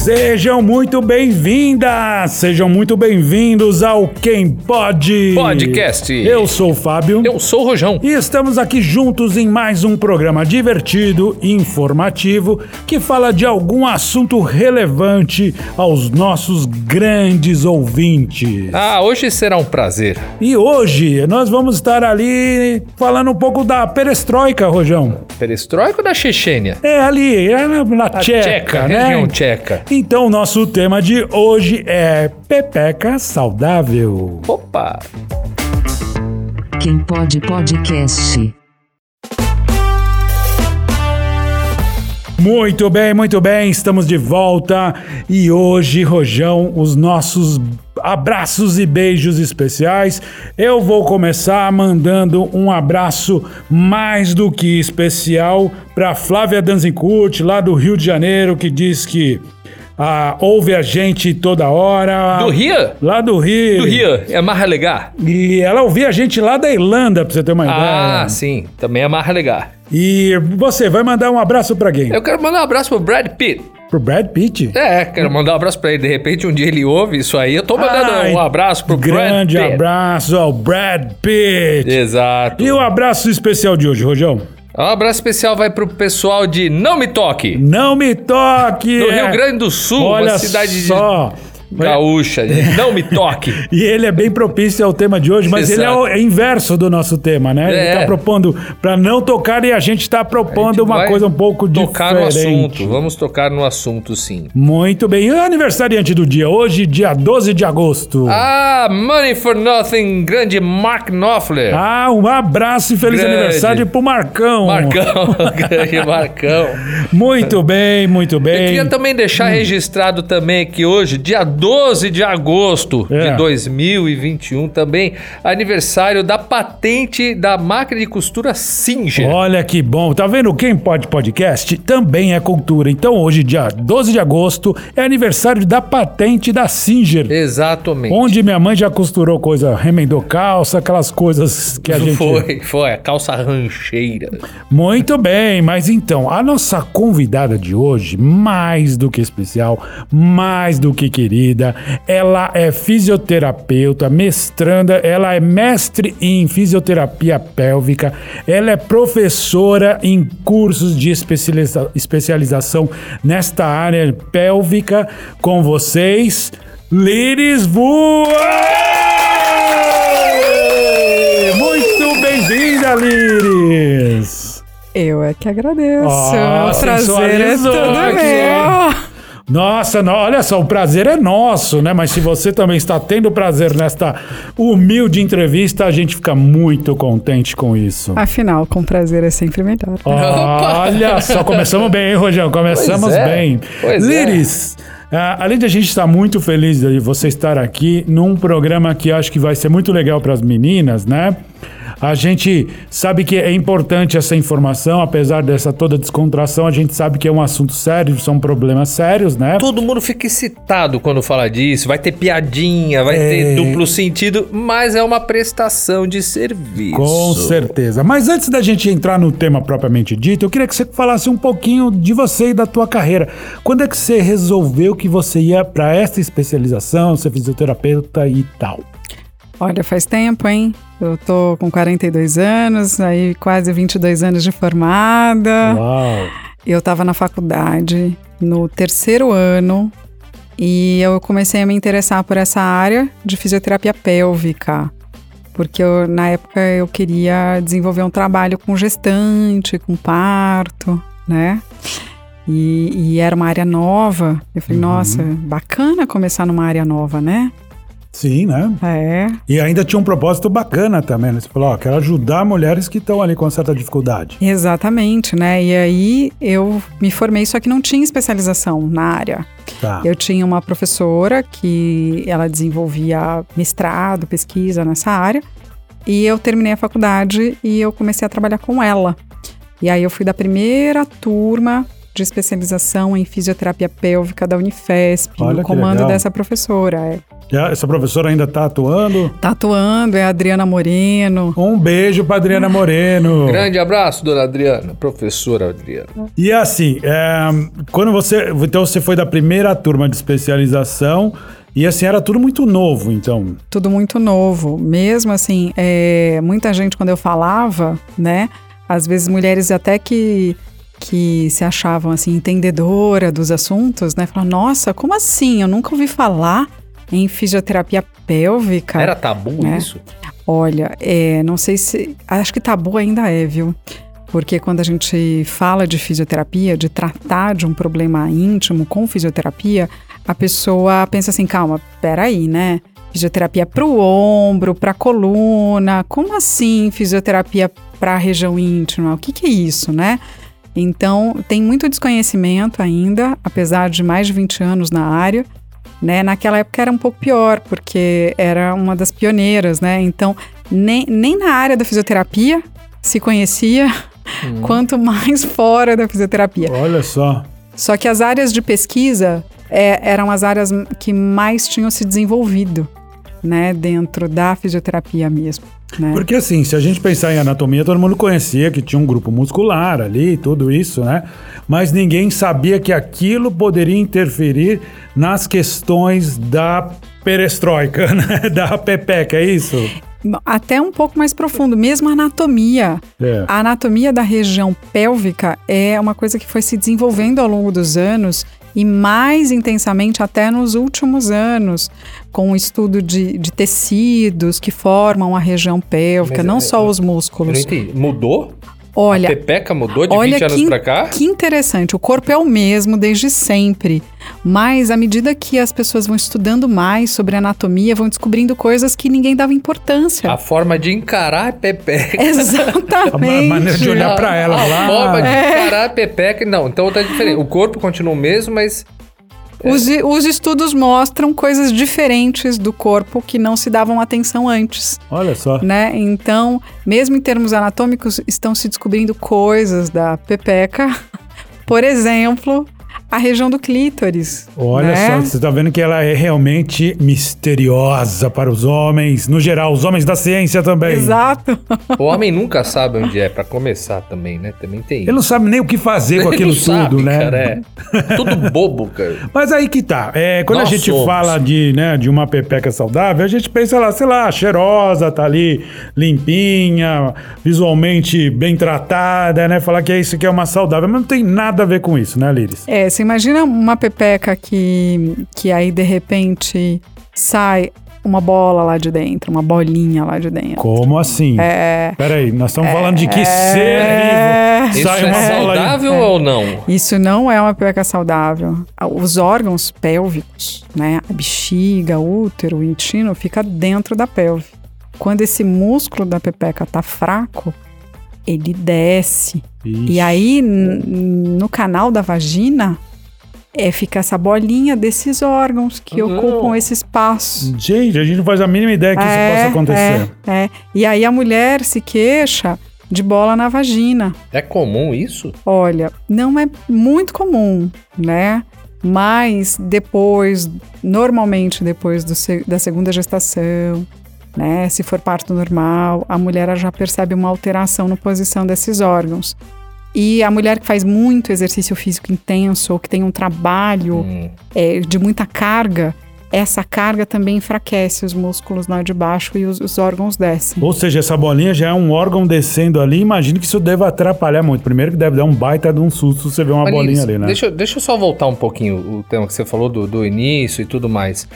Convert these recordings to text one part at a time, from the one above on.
Sejam muito bem-vindas, sejam muito bem-vindos ao Quem Pode Podcast. Eu sou o Fábio. Eu sou o Rojão. E estamos aqui juntos em mais um programa divertido e informativo que fala de algum assunto relevante aos nossos grandes ouvintes. Ah, hoje será um prazer. E hoje nós vamos estar ali falando um pouco da perestroika, Rojão. Perestroika ou da Chechênia? É ali, é na, na tcheca, tcheca, né? região tcheca. Então, nosso tema de hoje é Pepeca Saudável. Opa! Quem pode podcast. Muito bem, muito bem, estamos de volta e hoje, Rojão, os nossos abraços e beijos especiais. Eu vou começar mandando um abraço mais do que especial para Flávia Danzincurt, lá do Rio de Janeiro, que diz que ah, ouve a gente toda hora. Do Rio? Lá do Rio. Do Rio, é Marra Legar. E ela ouvia a gente lá da Irlanda, pra você ter uma Ah, ideia. sim, também é Marra Legar. E você vai mandar um abraço pra quem? Eu quero mandar um abraço pro Brad Pitt. Pro Brad Pitt? É, quero mandar um abraço pra ele. De repente, um dia ele ouve isso aí. Eu tô mandando Ai, um abraço pro Grande Brad Pitt. abraço ao Brad Pitt. Exato. E o abraço especial de hoje, Rojão? Um abraço especial vai pro pessoal de Não Me Toque. Não me toque! No é. Rio Grande do Sul, Olha uma cidade só. de gaúcha. de Não Me Toque. E ele é bem propício ao tema de hoje, mas ele é o Exato. é inverso do nosso tema, né? Ele É. tá propondo pra não tocar e a gente tá propondo uma vai coisa um pouco tocar diferente. no assunto. Vamos tocar no assunto, sim. Muito bem. E o aniversariante do dia? Hoje, dia 12 de agosto. Ah, Money for Nothing, grande Mark Knopfler. Ah, um abraço e feliz Grande. aniversário pro Marcão. Marcão, grande Marcão. Muito bem, muito Eu bem. queria também deixar registrado também que hoje, dia 12 de agosto É. de 2021, também aniversário da patente da máquina de costura Singer. Olha que bom. Tá vendo? Quem pode podcast também é cultura. Então hoje, dia 12 de agosto, é aniversário da patente da Singer. Exatamente. Onde minha mãe já costurou coisa, remendou calça, aquelas coisas que a gente. Foi, foi, a calça rancheira. Muito bem, mas então, a nossa convidada de hoje, mais do que especial, mais do que querida, ela é fisioterapeuta, mestranda, ela é mestre em fisioterapia pélvica, ela é professora em cursos de especializa- especialização nesta área pélvica. Com vocês, Liris Voa! Muito bem-vinda, Liris! Eu é que agradeço. Ah, o prazer é aqui. meu. Nossa, não, olha só, o prazer é nosso, né? Mas se você também está tendo prazer nesta humilde entrevista, a gente fica muito contente com isso. Afinal, com prazer é sempre melhor. Olha só, começamos bem, hein, Rojão? Começamos Pois é, bem. pois é. Liris, ah, além de a gente estar muito feliz de você estar aqui num programa que acho que vai ser muito legal para as meninas, né? A gente sabe que é importante essa informação, apesar dessa toda descontração, a gente sabe que é um assunto sério, são problemas sérios, né? Todo mundo fica excitado quando fala disso. Vai ter piadinha, vai É. ter duplo sentido, mas é uma prestação de serviço. Com certeza. Mas antes da gente entrar no tema propriamente dito, eu queria que você falasse um pouquinho de você e da tua carreira. Quando é que você resolveu que você ia para essa especialização, ser fisioterapeuta e tal? Olha, faz tempo, hein? Eu tô com 42 anos, aí quase 22 anos de formada. Uau. Eu tava na faculdade, no terceiro ano, e eu comecei a me interessar por essa área de fisioterapia pélvica. Porque eu, na época eu queria desenvolver um trabalho com gestante, com parto, né? E, e era uma área nova. Eu falei, nossa, bacana começar numa área nova, né? Sim, né? É, E ainda tinha um propósito bacana também, né? Você falou, ó, quero ajudar mulheres que estão ali com certa dificuldade. exatamente, né? E aí eu me formei, só que não tinha especialização na área. Tá. Eu tinha uma professora que ela desenvolvia mestrado, pesquisa nessa área, e eu terminei a faculdade e eu comecei a trabalhar com ela. E aí eu fui da primeira turma de especialização em fisioterapia pélvica da Unifesp, Olha no comando legal. dessa professora. é. Essa professora ainda tá atuando? Tá atuando, é a Adriana Moreno. Um beijo pra Adriana Moreno. Grande abraço, dona Adriana, professora Adriana. E assim, é, quando você. Então você foi da primeira turma de especialização e assim, era tudo muito novo, então. tudo muito novo. Mesmo assim, é, muita gente, quando eu falava, né? Às vezes mulheres até que, que se achavam assim, entendedora dos assuntos, né? Falavam, nossa, como assim? Eu nunca ouvi falar em fisioterapia pélvica. Era tabu né? isso? Olha, é, não sei se. Acho que tabu ainda é, viu? Porque quando a gente fala de fisioterapia, de tratar de um problema íntimo com fisioterapia, a pessoa pensa assim: calma, peraí, né? Fisioterapia para o ombro, para a coluna. Como assim fisioterapia para a região íntima? O que, que é isso, né? Então, tem muito desconhecimento ainda, apesar de mais de 20 anos na área. Né? Naquela época era um pouco pior, porque era uma das pioneiras, né? Então, nem, nem na área da fisioterapia se conhecia, quanto mais fora da fisioterapia. Olha só. Só que as áreas de pesquisa é, eram as áreas que mais tinham se desenvolvido, né? Dentro da fisioterapia mesmo, né? Porque assim, se a gente pensar em anatomia, todo mundo conhecia que tinha um grupo muscular ali, tudo isso, né? Mas ninguém sabia que aquilo poderia interferir nas questões da perestroika, né? Da pepeca, é isso? Até um pouco mais profundo, mesmo a anatomia. É. A anatomia da região pélvica é uma coisa que foi se desenvolvendo ao longo dos anos e mais intensamente até nos últimos anos, com o estudo de, de tecidos que formam a região pélvica, Mas, não é, só os Eu não músculos. Mudou? Olha, a Pepeca mudou de olha 20 anos que, pra cá? que interessante. O corpo é o mesmo desde sempre. Mas à medida que as pessoas vão estudando mais sobre anatomia, vão descobrindo coisas que ninguém dava importância. A forma de encarar a Pepeca. Exatamente. A ma- maneira de olhar pra ela a lá. forma de É. encarar a Pepeca. Não, então tá diferente. O corpo continua o mesmo, mas Os, os estudos mostram coisas diferentes do corpo que não se davam atenção antes, Olha só. né? Então, mesmo em termos anatômicos, estão se descobrindo coisas da pepeca. Por exemplo, a região do clítoris. Olha né? só, você tá vendo que ela é realmente misteriosa para os homens, no geral, os homens da ciência também. Exato. o homem nunca sabe onde é, pra começar também, né? Também tem Ele não sabe nem o que fazer com Ele aquilo não sabe, tudo, né? Cara, é. Tudo bobo, cara. Mas aí que tá. É, quando Nós a gente somos. fala de, né, de uma pepeca saudável, a gente pensa lá, sei lá, cheirosa, tá ali limpinha, visualmente bem tratada, né? Falar que é isso que é uma saudável, mas não tem nada a ver com isso, né, Liris? É, você imagina uma pepeca que, que aí de repente sai uma bola lá de dentro, uma bolinha lá de dentro. Como assim? É. Peraí, nós estamos falando de que ser É. vivo Isso sai é uma bola aí. saudável ou não? Isso não é uma pepeca saudável. Os órgãos pélvicos, né, a bexiga, o útero, o intestino, fica dentro da pelve. Quando esse músculo da pepeca tá fraco, ele desce. Ixi. E aí, no canal da vagina, é, fica essa bolinha desses órgãos que Não. ocupam esse espaço. Gente, a gente não faz a mínima ideia que isso possa acontecer. É, é. E aí a mulher se queixa de bola na vagina. É comum isso? Olha, não é muito comum, né? Mas depois, normalmente depois do da segunda gestação, né? Se for parto normal, a mulher já percebe uma alteração na posição desses órgãos. E a mulher que faz muito exercício físico intenso ou que tem um trabalho Hum. é, de muita carga, essa carga também enfraquece os músculos lá de baixo e os, os órgãos descem. Ou seja, essa bolinha já é um órgão descendo ali. Imagino que isso deva atrapalhar muito. Primeiro que deve dar um baita de um susto você ver uma Mas, bolinha Liz, ali, né? Deixa, eu- deixa eu só voltar um pouquinho o tema que você falou do, do início e tudo mais.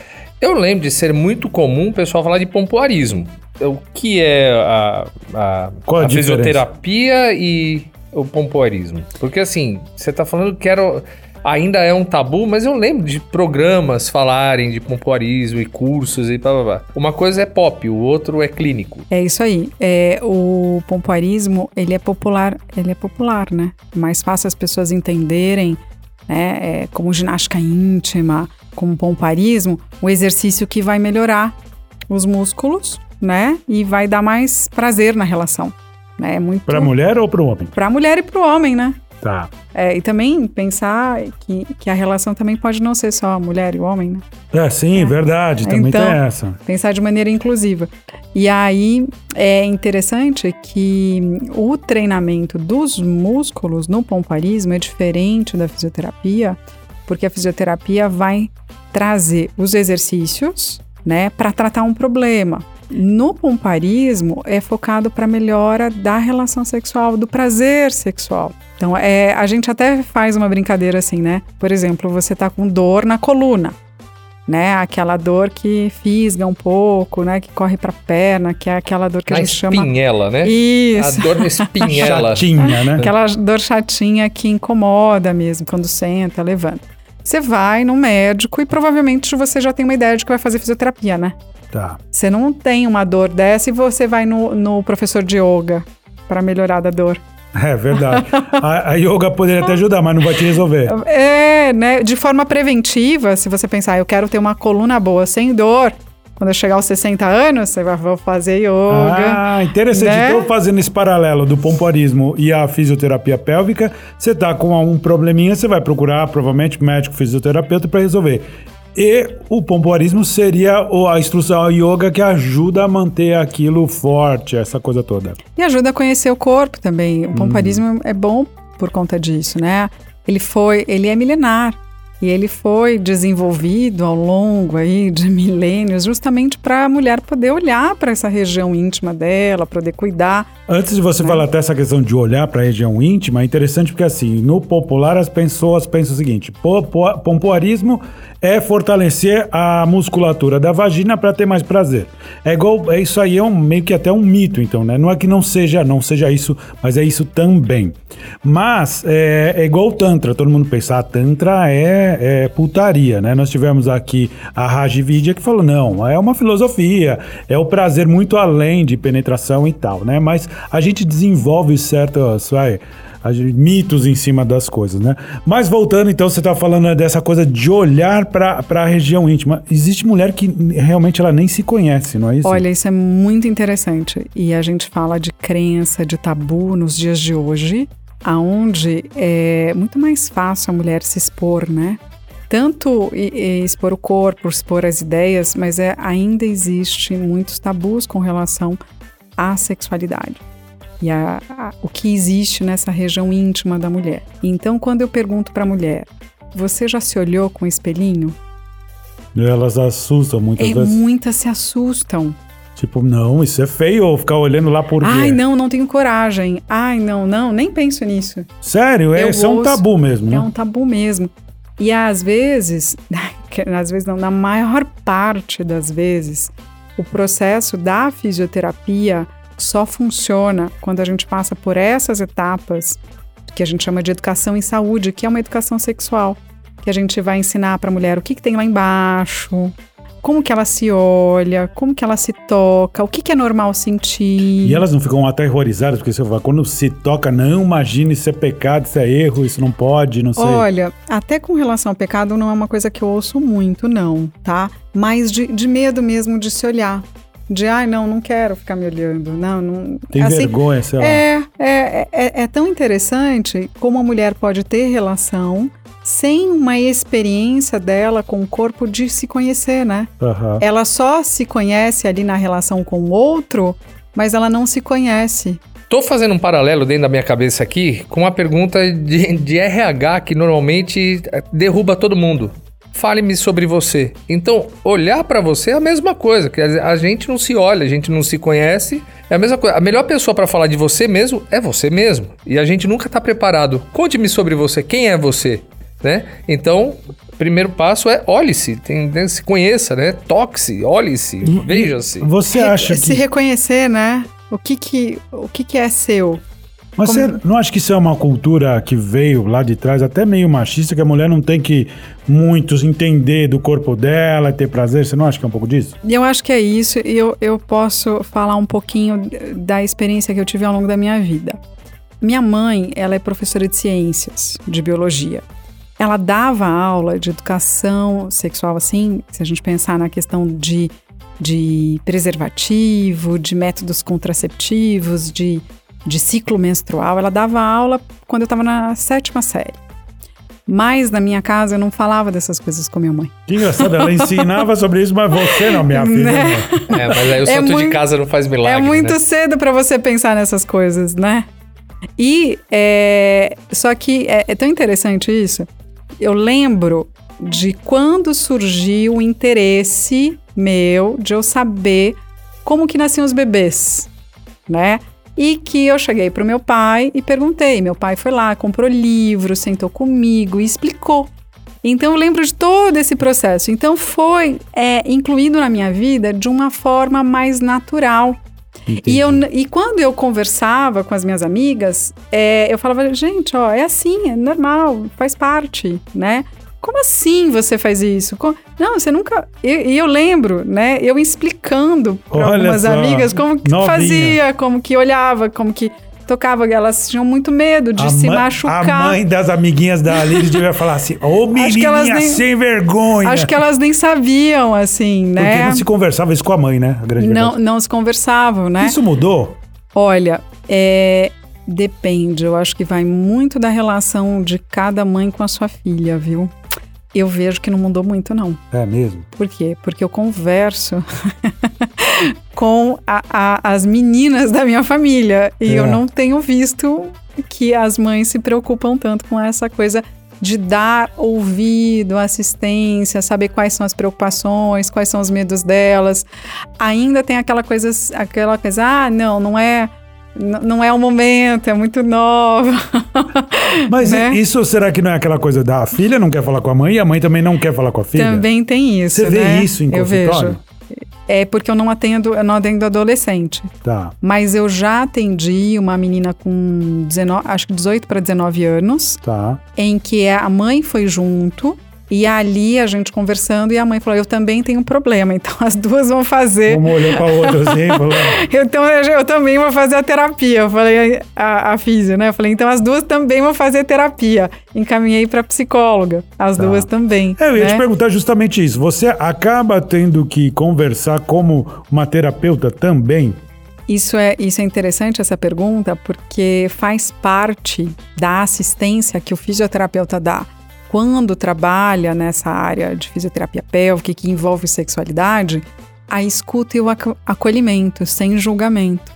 Eu lembro de ser muito comum o pessoal falar de pompoarismo. O que é a, a, Qual a a fisioterapia e o pompoarismo? Porque assim, você tá falando que era, ainda é um tabu, mas eu lembro de programas falarem de pompoarismo e cursos e blá blá blá. Uma coisa é pop, o outro é clínico. É isso aí. É, o pompoarismo, ele é popular, ele é popular, né? É mais fácil as pessoas entenderem, né? É, como ginástica íntima, como pompoarismo, o exercício que vai melhorar os músculos, né? E vai dar mais prazer na relação. Né? É muito Pra mulher ou pro homem? pra mulher e pro homem, né? Tá. É, e também pensar que, que a relação também pode não ser só a mulher e o homem, né? É, sim, verdade. Também Então, tem essa. pensar de maneira inclusiva. E aí é interessante que o treinamento dos músculos no pomparismo é diferente da fisioterapia, porque a fisioterapia vai trazer os exercícios, né, para tratar um problema. No pomparismo é focado para melhora da relação sexual, do prazer sexual. Então, é, a gente até faz uma brincadeira assim, né? Por exemplo, você tá com dor na coluna né? Aquela dor que fisga um pouco, né? Que corre pra perna, que é aquela dor que Na a gente chama. espinhela, né? Isso. A dor na espinhela. Chatinha, né? Aquela dor chatinha que incomoda mesmo, quando senta, levanta. Você vai no médico e provavelmente você já tem uma ideia de que vai fazer fisioterapia, né? Tá. Você não tem uma dor dessa e você vai no, no professor de yoga para melhorar da dor. É verdade. A, a yoga poderia até ajudar, mas não vai te resolver. É, né? De forma preventiva, se você pensar, eu quero ter uma coluna boa sem dor, quando eu chegar aos 60 anos, você vai fazer yoga. Ah, interessante. né? Então, fazendo esse paralelo do pompoarismo e a fisioterapia pélvica, você tá com um probleminha, você vai procurar, provavelmente, médico fisioterapeuta para resolver. E o pompoarismo seria a instrução yoga que ajuda a manter aquilo forte, essa coisa toda. E ajuda a conhecer o corpo também. O pomparismo é bom por conta disso, né? Ele foi, ele é milenar e ele foi desenvolvido ao longo aí de milênios justamente para a mulher poder olhar para essa região íntima dela, poder cuidar. Antes de você falar até essa questão de olhar para a região íntima, é interessante porque assim, no popular as pessoas pensam o seguinte: pompoarismo é fortalecer a musculatura da vagina para ter mais prazer. É igual, é isso aí é um, meio que até um mito, então, né? Não é que não seja, não seja isso, mas é isso também. Mas é, é igual o tantra, todo mundo pensa, ah, tantra é, é putaria, né? Nós tivemos aqui a Rajividya que falou, não, é uma filosofia, é o prazer muito além de penetração e tal, né? Mas a gente desenvolve certos, vai, mitos em cima das coisas, né? Mas voltando, então, você tá falando dessa coisa de olhar para a região íntima. Existe mulher que realmente ela nem se conhece, não é isso? Olha, isso é muito interessante. E a gente fala de crença, de tabu nos dias de hoje, aonde é muito mais fácil a mulher se expor, né? Tanto e- e expor o corpo, expor as ideias, mas é, ainda existe muitos tabus com relação à sexualidade e a, a- o que existe nessa região íntima da mulher. Então, quando eu pergunto para a mulher, você já se olhou com o espelhinho? Elas assustam muitas É, vezes. muitas se assustam. Tipo, não, isso é feio, ou ficar olhando lá por quê? Ai, não, não tenho coragem. Ai, não, não, nem penso nisso. Sério, é, isso é um tabu mesmo, né? É um tabu mesmo. E às vezes, às vezes não, na maior parte das vezes, o processo da fisioterapia só funciona quando a gente passa por essas etapas que a gente chama de educação em saúde, que é uma educação sexual, que a gente vai ensinar para a mulher o que, que tem lá embaixo, como que ela se olha, como que ela se toca, o que, que é normal sentir. E elas não ficam aterrorizadas, porque você fala, quando se toca, não imagine isso é pecado, isso é erro, isso não pode, não sei. Olha, até com relação ao pecado não é uma coisa que eu ouço muito, não, tá? Mas de, de medo mesmo de se olhar. De, ai, não, não quero ficar me olhando. Não, não. Tem assim, vergonha, sei lá. É, é, é, é tão interessante como a mulher pode ter relação sem uma experiência dela com o corpo de se conhecer, né? Aham. Ela só se conhece ali na relação com o outro, mas ela não se conhece. Tô fazendo um paralelo dentro da minha cabeça aqui com uma pergunta de, de RH que normalmente derruba todo mundo. Fale-me sobre você. Então, olhar pra você é a mesma coisa. que a a gente não se olha, a gente não se conhece. É a mesma coisa. A melhor pessoa pra falar de você mesmo é você mesmo. E a gente nunca tá preparado. Conte-me sobre você. Quem é você? Né? Então, o primeiro passo é olhe-se, tem- né, se conheça, né? Toque-se, olhe-se, veja-se. Você acha se que. reconhecer, né? O que que, o que que é seu? Mas como- você não acha que isso é uma cultura que veio lá de trás, até meio machista, que a mulher não tem que muitos entender do corpo dela, ter prazer? Você não acha que é um pouco disso? Eu acho que é isso, e eu, eu posso falar um pouquinho da experiência que eu tive ao longo da minha vida. Minha mãe, ela é professora de ciências, de biologia. Ela dava aula de educação sexual, assim, se a gente pensar na questão de, de preservativo, de métodos contraceptivos, de, de ciclo menstrual. Ela dava aula quando eu estava na sétima série. Mas na minha casa eu não falava dessas coisas com minha mãe. Que engraçado, ela ensinava sobre isso, mas você não, minha filha. Né? não. É, mas aí o É santo de casa não faz milagre. é muito né? cedo pra você pensar nessas coisas, né? E é, só que é, é tão interessante isso. Eu lembro de quando surgiu o interesse meu de eu saber como que nasciam os bebês, né? E que eu cheguei pro meu pai e perguntei. Meu pai foi lá, comprou livro, sentou comigo e explicou. Então eu lembro de todo esse processo. Então foi é, incluído na minha vida de uma forma mais natural. E, eu, e quando eu conversava com as minhas amigas, é, eu falava, gente, ó, é assim, é normal, faz parte, né? Como assim você faz isso? Co- Não, você nunca. E e eu, lembro, né? Eu explicando para algumas só, amigas como que novinha. fazia, como que olhava, como que tocava. Elas tinham muito medo de A se mãe- machucar. A mãe das amiguinhas da Liz devia falar assim: Ô menininha nem- sem vergonha. Acho que elas nem sabiam, assim, Porque né? não se conversava isso com a mãe, né? A grande Não, verdade. não se conversavam, né? Isso mudou? Olha, é, depende. Eu acho que vai muito da relação de cada mãe com a sua filha, viu? Eu vejo que não mudou muito, não. É mesmo. Por quê? Porque eu converso com a- a- as meninas da minha família e É. eu não tenho visto que as mães se preocupam tanto com essa coisa de dar ouvido, assistência, saber quais são as preocupações, quais são os medos delas. Ainda tem aquela coisa, aquela coisa, ah, não, não é, não é o momento, é muito nova. Mas Né? isso será que não é aquela coisa da filha não quer falar com a mãe e a mãe também não quer falar com a filha? Também tem isso. Você vê né? isso em Eu consultório? vejo. É porque eu não atendo, eu não atendo adolescente. Tá. Mas eu já atendi uma menina com 19, acho que 18 para 19 anos, Tá. em que a mãe foi junto e ali a gente conversando e a mãe falou: "Eu também tenho um problema". Então as duas vão fazer Uma olhou pra outra assim falou: então eu, eu também vou fazer a terapia. Eu falei a, a física, né? Eu falei, então as duas também vão fazer terapia. Encaminhei para psicóloga, as Tá. duas também. É, eu ia né? te perguntar justamente isso. Você acaba tendo que conversar como uma terapeuta também? Isso é, isso é interessante, essa pergunta, porque faz parte da assistência que o fisioterapeuta dá quando trabalha nessa área de fisioterapia pélvica que envolve sexualidade, a escuta e o aco- acolhimento, sem julgamento.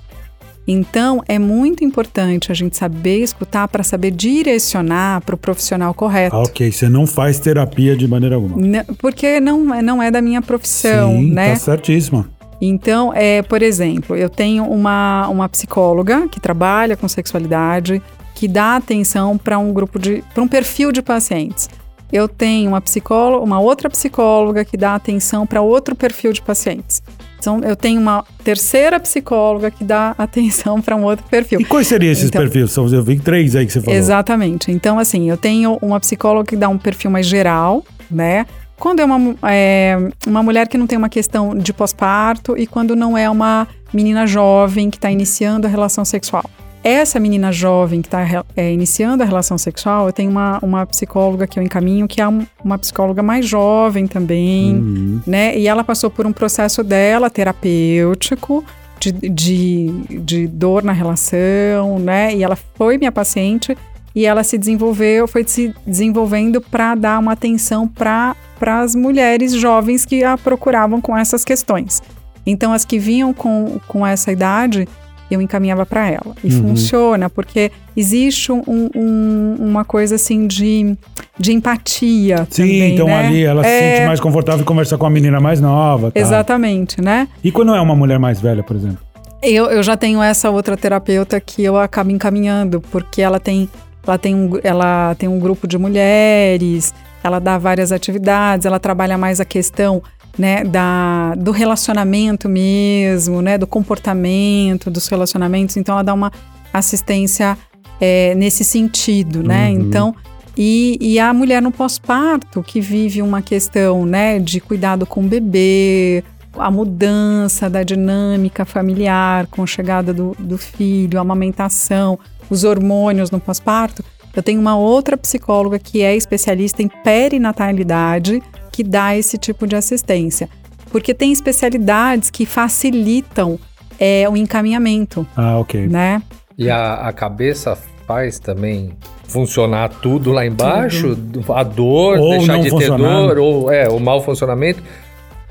Então, é muito importante a gente saber escutar para saber direcionar para o profissional correto. Ah, ok, você não faz terapia de maneira alguma. N- Porque não, é- não é da minha profissão, Sim, né? tá certíssima. Então, é, por exemplo, eu tenho uma, uma psicóloga que trabalha com sexualidade, que dá atenção para um grupo de. para um perfil de pacientes. Eu tenho uma psicóloga, uma outra psicóloga que dá atenção para outro perfil de pacientes. Então, eu tenho uma terceira psicóloga que dá atenção para um outro perfil. E quais seriam esses Então- perfis? São, eu vi três aí que você falou. Exatamente. Então, assim, eu tenho uma psicóloga que dá um perfil mais geral, né? Quando é uma, é, uma mulher que não tem uma questão de pós-parto e quando não é uma menina jovem que está iniciando a relação sexual. Essa menina jovem que está iniciando a relação sexual, eu tenho uma, uma psicóloga que eu encaminho, que é um- uma psicóloga mais jovem também, Uhum. né? E ela passou por um processo dela terapêutico de, de, de dor na relação, né? E ela foi minha paciente e ela se desenvolveu, foi se desenvolvendo para dar uma atenção para as mulheres jovens que a procuravam com essas questões. Então, as que vinham com, com essa idade, eu encaminhava para ela. E Uhum. funciona, porque existe um- um- uma coisa assim de, de empatia. Sim, também, então né? ali ela se É, sente mais confortável em conversar com a menina mais nova. tá? Exatamente, né? E quando é uma mulher mais velha, por exemplo? Eu, eu já tenho essa outra terapeuta que eu acabo encaminhando, porque ela tem, ela tem, um, ela tem um grupo de mulheres, ela dá várias atividades, ela trabalha mais a questão né, da, do relacionamento mesmo, né, do comportamento dos relacionamentos, então ela dá uma assistência é, nesse sentido, né? Uhum. Então, e, e a mulher no pós-parto que vive uma questão, né, de cuidado com o bebê, a mudança da dinâmica familiar com a chegada do, do filho, a amamentação, os hormônios no pós-parto. Eu tenho uma outra psicóloga que é especialista em perinatalidade que dá esse tipo de assistência. Porque tem especialidades que facilitam é, o encaminhamento, Ah, ok. né? E a, a cabeça capaz também funcionar tudo lá embaixo, a dor, Ou deixar não de ter funcionar. dor, ou é, o mau funcionamento,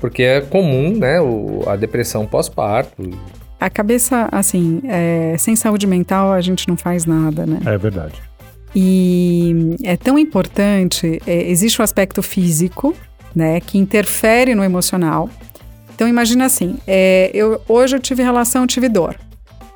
porque é comum, né, o- a depressão pós-parto. A cabeça, assim, é, sem saúde mental a gente não faz nada, né? É verdade. E é tão importante, é, existe o aspecto físico, né, que interfere no emocional. Então imagina assim, é, eu, hoje eu tive relação, eu tive dor.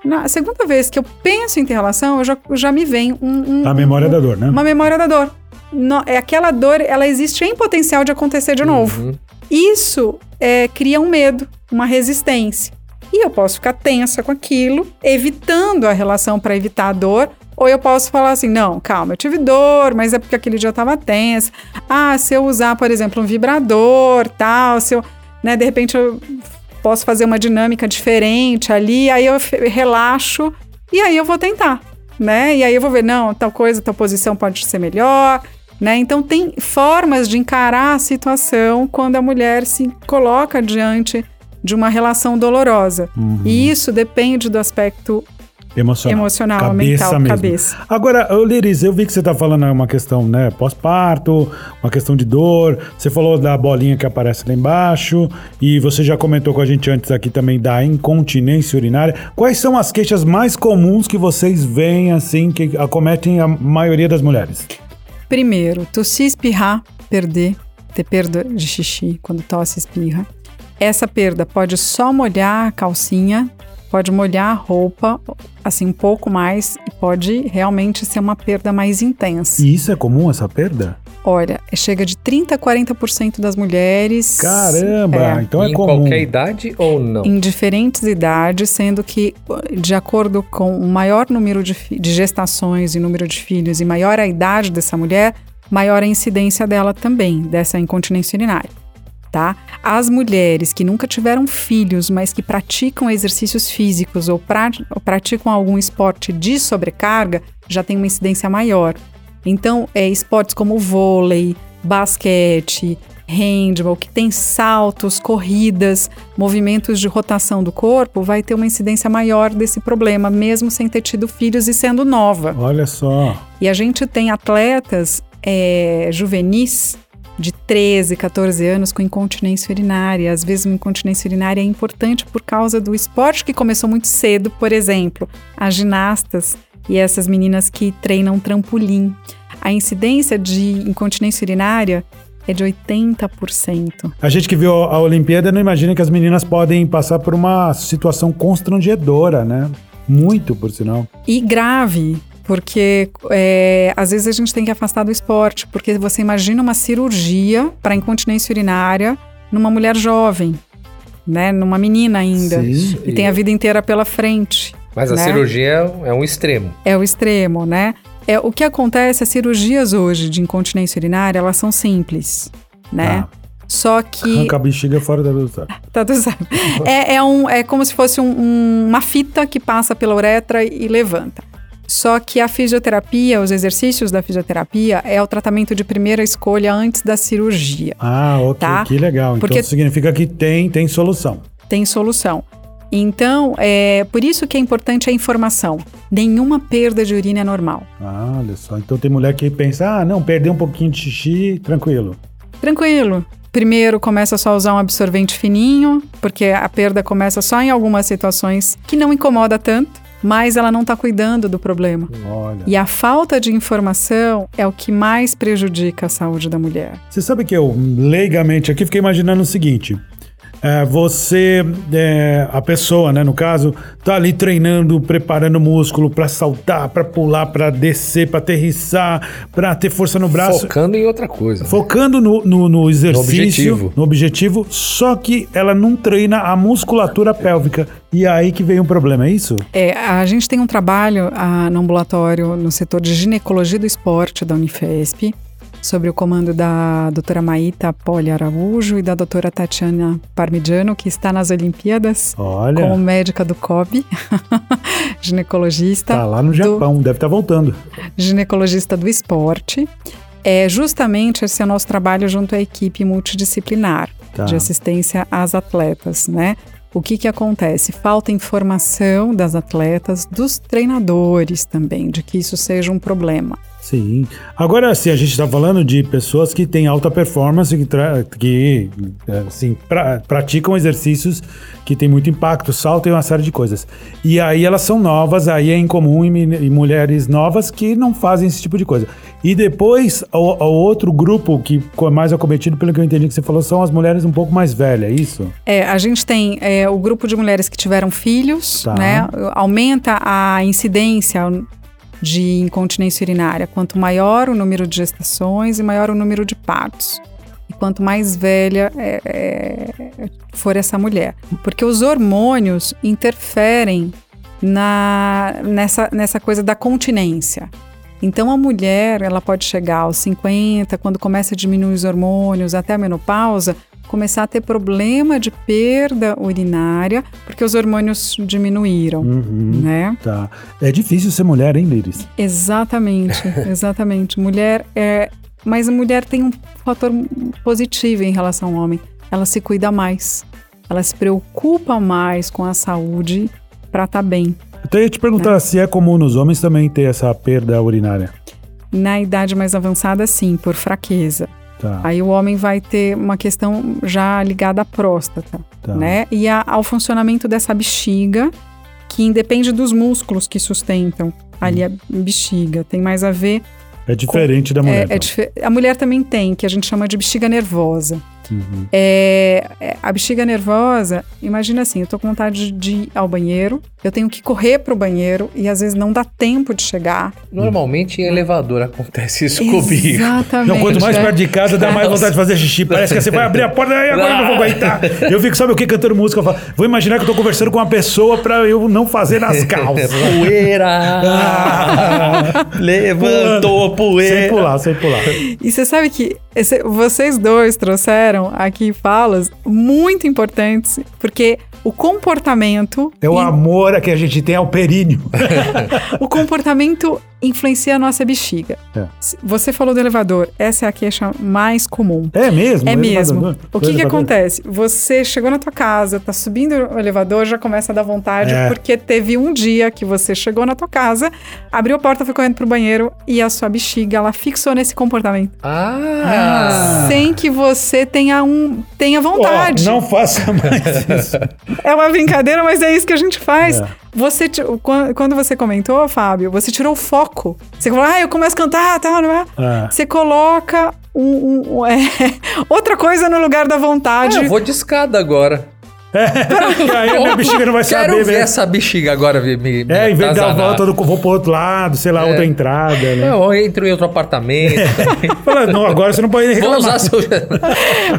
Na segunda vez que eu penso em ter relação, eu já, já me vem um, um- A memória da dor, né? uma memória da dor. No- é aquela dor, ela existe em potencial de acontecer de novo. Uhum. Isso é, cria um medo, uma resistência. E eu posso ficar tensa com aquilo, evitando a relação para evitar a dor. Ou eu posso falar assim: não, calma, eu tive dor, mas é porque aquele dia eu tava tensa. Ah, se eu usar, por exemplo, um vibrador, tal, se eu. Né, de repente eu posso fazer uma dinâmica diferente ali, aí eu relaxo e aí eu vou tentar, né? E aí eu vou ver, não, tal coisa, tal posição pode ser melhor, né? Então tem formas de encarar a situação quando a mulher se coloca diante de uma relação dolorosa. E isso depende do aspecto Emocional. emocional, Cabeça mental, mesmo. cabeça. Agora, Liris, eu vi que você tá falando uma questão, né, pós-parto, uma questão de dor. Você falou da bolinha que aparece lá embaixo e você já comentou com a gente antes aqui também da incontinência urinária. Quais são as queixas mais comuns que vocês veem assim que acometem a maioria das mulheres? Primeiro, tossir, espirrar, perder, ter perda de xixi quando tosse espirra. Essa perda pode só molhar a calcinha, pode molhar a roupa, assim, um pouco mais, e pode realmente ser uma perda mais intensa. E isso é comum essa perda? Olha, chega de 30% a 40% das mulheres. Caramba, É. então é em comum. qualquer idade ou não? Em diferentes idades, sendo que, de acordo com o maior número de, de gestações e número de filhos, e maior a idade dessa mulher, maior a incidência dela também, dessa incontinência urinária. Tá? As mulheres que nunca tiveram filhos, mas que praticam exercícios físicos ou, ou praticam algum esporte de sobrecarga, já tem uma incidência maior. Então, é, esportes como vôlei, basquete, handball, que tem saltos, corridas, movimentos de rotação do corpo, vai ter uma incidência maior desse problema, mesmo sem ter tido filhos e sendo nova. Olha só. E a gente tem atletas é, juvenis de 13, 14 anos com incontinência urinária. Às vezes, uma incontinência urinária é importante por causa do esporte que começou muito cedo, por exemplo, as ginastas e essas meninas que treinam trampolim. A incidência de incontinência urinária é de 80%. A gente que viu a Olimpíada não imagina que as meninas podem passar por uma situação constrangedora, né? Muito, por sinal. E grave, porque é, às vezes a gente tem que afastar do esporte, porque você imagina uma cirurgia para incontinência urinária numa mulher jovem, né? Numa menina ainda. Sim. E tem a vida inteira pela frente. Mas a né? cirurgia é um extremo. É o extremo, né? É, o que acontece, as cirurgias hoje de incontinência urinária, elas são simples, né? Ah. Só que. Arranca a bexiga fora da velocidade. Tá tudo certo. É, é, um, é como se fosse um- um- uma fita que passa pela uretra e levanta. Só que a fisioterapia, os exercícios da fisioterapia, é o tratamento de primeira escolha antes da cirurgia. Ah, ok, Tá? que legal. Porque- Então isso significa que tem, tem solução. Tem solução. Então, é por isso que é importante a informação. Nenhuma perda de urina é normal. Ah, olha só. Então tem mulher que pensa, ah, não, perder um pouquinho de xixi, tranquilo. Tranquilo. Primeiro começa só a usar um absorvente fininho, porque a perda começa só em algumas situações que não incomoda tanto, mas ela não está cuidando do problema. Olha. E a falta de informação é o que mais prejudica a saúde da mulher. Você sabe que eu, leigamente aqui, fiquei imaginando o seguinte. É, você, é, a pessoa, né, no caso, tá ali treinando, preparando o músculo pra saltar, pra pular, pra descer, pra aterrissar, pra ter força no braço. Focando em outra coisa. Focando no, no, no exercício, objetivo. no objetivo, só que ela não treina a musculatura pélvica. E aí que vem o problema, é isso? É, a gente tem um trabalho ah, no ambulatório no setor de ginecologia do esporte da Unifesp, sob o comando da doutora Maíta Poli Araújo e da doutora Tatiana Parmigiano, que está nas Olimpíadas Olha, como médica do COB, ginecologista. tá lá no do- Japão, deve estar voltando. ginecologista do esporte. É justamente esse é o nosso trabalho junto à equipe multidisciplinar Tá. de assistência às atletas, né? O que que acontece? Falta informação das atletas, dos treinadores também, de que isso seja um problema. Sim. Agora, assim, a gente está falando de pessoas que têm alta performance, que, que assim, pra- praticam exercícios que têm muito impacto, salto e uma série de coisas. E aí elas são novas, aí é incomum em mulheres novas que não fazem esse tipo de coisa. E depois, o, o outro grupo que é mais acometido, pelo que eu entendi que você falou, são as mulheres um pouco mais velhas, é isso? É, a gente tem é, o grupo de mulheres que tiveram filhos, Tá. né? Aumenta a incidência de incontinência urinária. Quanto maior o número de gestações e maior o número de partos. E quanto mais velha é, é, for essa mulher. Porque os hormônios interferem na, nessa, nessa coisa da continência. Então a mulher, ela pode chegar aos 50, quando começa a diminuir os hormônios até a menopausa, começar a ter problema de perda urinária, porque os hormônios diminuíram, Uhum. né? Tá. É difícil ser mulher, hein, Liris? Exatamente, exatamente. Mulher é, mas a mulher tem um fator positivo em relação ao homem. Ela se cuida mais. Ela se preocupa mais com a saúde para estar bem. Então eu ia te perguntar se é comum nos homens também ter essa perda urinária. Na idade mais avançada, sim, por fraqueza. Tá. Aí o homem vai ter uma questão já ligada à próstata, Tá. né? E a- ao funcionamento dessa bexiga, que independe dos músculos que sustentam ali a bexiga. Tem mais a ver. É diferente da mulher. é- é então. a mulher também tem, que a gente chama de bexiga nervosa. Uhum. É, é, a bexiga nervosa, imagina assim, eu tô com vontade de ir ao banheiro, eu tenho que correr pro banheiro e às vezes não dá tempo de chegar. Normalmente em elevador acontece isso comigo. Exatamente. Não, quanto mais perto de casa, dá mais vontade de fazer xixi. Parece que você vai abrir a porta e agora eu não vou aguentar. Eu fico, sabe o que, cantando música? Eu falo, vou imaginar que eu tô conversando com uma pessoa pra eu não fazer nas calças. Poeira! Levantou sem poeira! pular, sem pular. E você sabe que esse- vocês dois trouxeram aqui falas muito importantes, porque o comportamento. É o in- amor que a gente tem ao períneo. o comportamento influencia a nossa bexiga. É. Você falou do elevador, essa é a queixa mais comum. É mesmo? É mesmo. elevador. O que, que acontece? Você chegou na tua casa, tá subindo o elevador, já começa a dar vontade, É. porque teve um dia que você chegou na tua casa, abriu a porta, foi correndo pro banheiro e a sua bexiga, ela fixou nesse comportamento. Ah! Sem que você tenha um tenha vontade. não faça mais isso. É uma brincadeira, mas é isso que a gente faz. É. Você, quando você comentou, Fábio, você tirou o foco. Você falou, ah, eu começo a cantar, tal, não é? Ah. Você coloca um- um- um- é, outra coisa no lugar da vontade. Ah, eu vou de escada agora. Aí a minha bexiga não vai Quero saber, ver né? essa bexiga agora me, me É, em vez de dar a volta, eu vou pro outro lado, sei lá, outra entrada, né? Eu entro em outro apartamento. Fala, não, agora você não pode nem Vou reclamar. usar seu.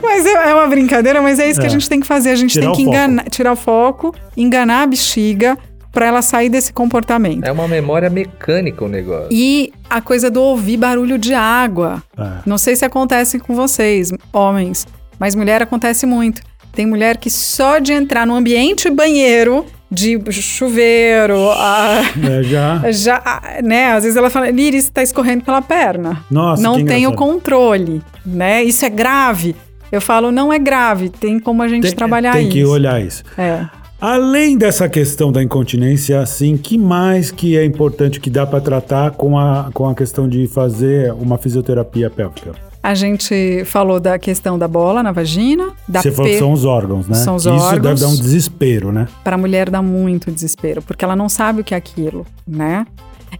Mas é, é uma brincadeira, mas é isso que É. a gente tem que fazer. A gente Tirar tem que enganar, tirar o foco, enganar a bexiga pra ela sair desse comportamento. É uma memória mecânica o negócio. E a coisa do ouvir barulho de água. É. Não sei se acontece com vocês, homens, mas mulher acontece muito. Tem mulher que só de entrar no ambiente banheiro, de chuveiro, a- É, já. já, a- né? Às vezes ela fala, Liris, tá escorrendo pela perna. Nossa, não que tem o controle, né? Isso é grave. Eu falo, não é grave, tem como a gente Tem, trabalhar tem isso. que olhar isso. É. Além dessa questão da incontinência, assim, que mais que é importante que dá para tratar com a, com a questão de fazer uma fisioterapia pélvica? A gente falou da questão da bola na vagina, da Você falou que são os órgãos, né? São os Isso deve órgãos. dar um desespero, né? Para a mulher dá muito desespero, porque ela não sabe o que é aquilo, né?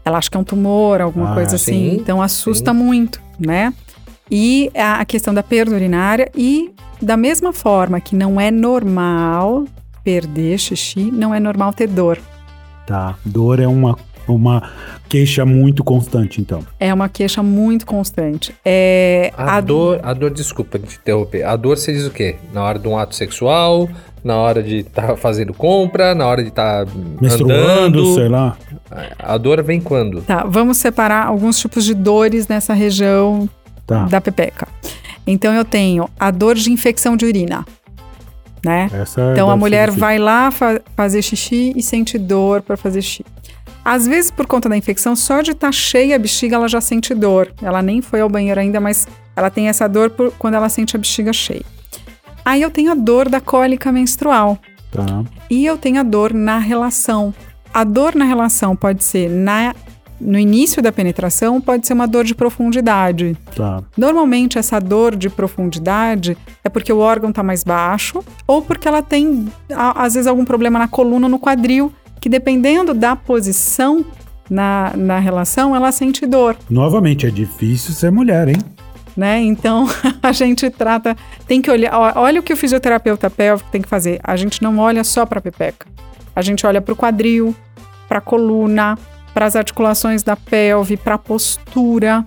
Ela acha que é um tumor, alguma Ah, coisa assim, sim, então assusta muito, né? E a questão da perda urinária e da mesma forma que não é normal perder xixi, não é normal ter dor. Tá. Dor é uma, uma queixa muito constante, então. É uma queixa muito constante. É A, dor, a dor, desculpa de te interromper. A dor você diz o quê? Na hora de um ato sexual, na hora de estar fazendo compra, na hora de estar Menstruando, andando. sei lá. A dor vem quando? Tá, vamos separar alguns tipos de dores nessa região Tá. da pepeca. Então eu tenho a dor de infecção de urina, né? Essa Então a mulher vai lá fa- fazer xixi e sente dor para fazer xixi. Às vezes, por conta da infecção, só de estar cheia a bexiga, ela já sente dor. Ela nem foi ao banheiro ainda, mas ela tem essa dor por- quando ela sente a bexiga cheia. Aí eu tenho a dor da cólica menstrual, Tá. E eu tenho a dor na relação. A dor na relação pode ser na, no início da penetração, pode ser uma dor de profundidade. Tá. Normalmente, essa dor de profundidade é porque o órgão está mais baixo ou porque ela tem, às vezes, algum problema na coluna ou no quadril, que dependendo da posição na, na relação, ela sente dor. Novamente, é difícil ser mulher, hein? né? Então a gente trata, tem que olhar, olha o que o fisioterapeuta pélvico tem que fazer. A gente não olha só para a pepeca. A gente olha para o quadril, para a coluna, para as articulações da pelve, para a postura.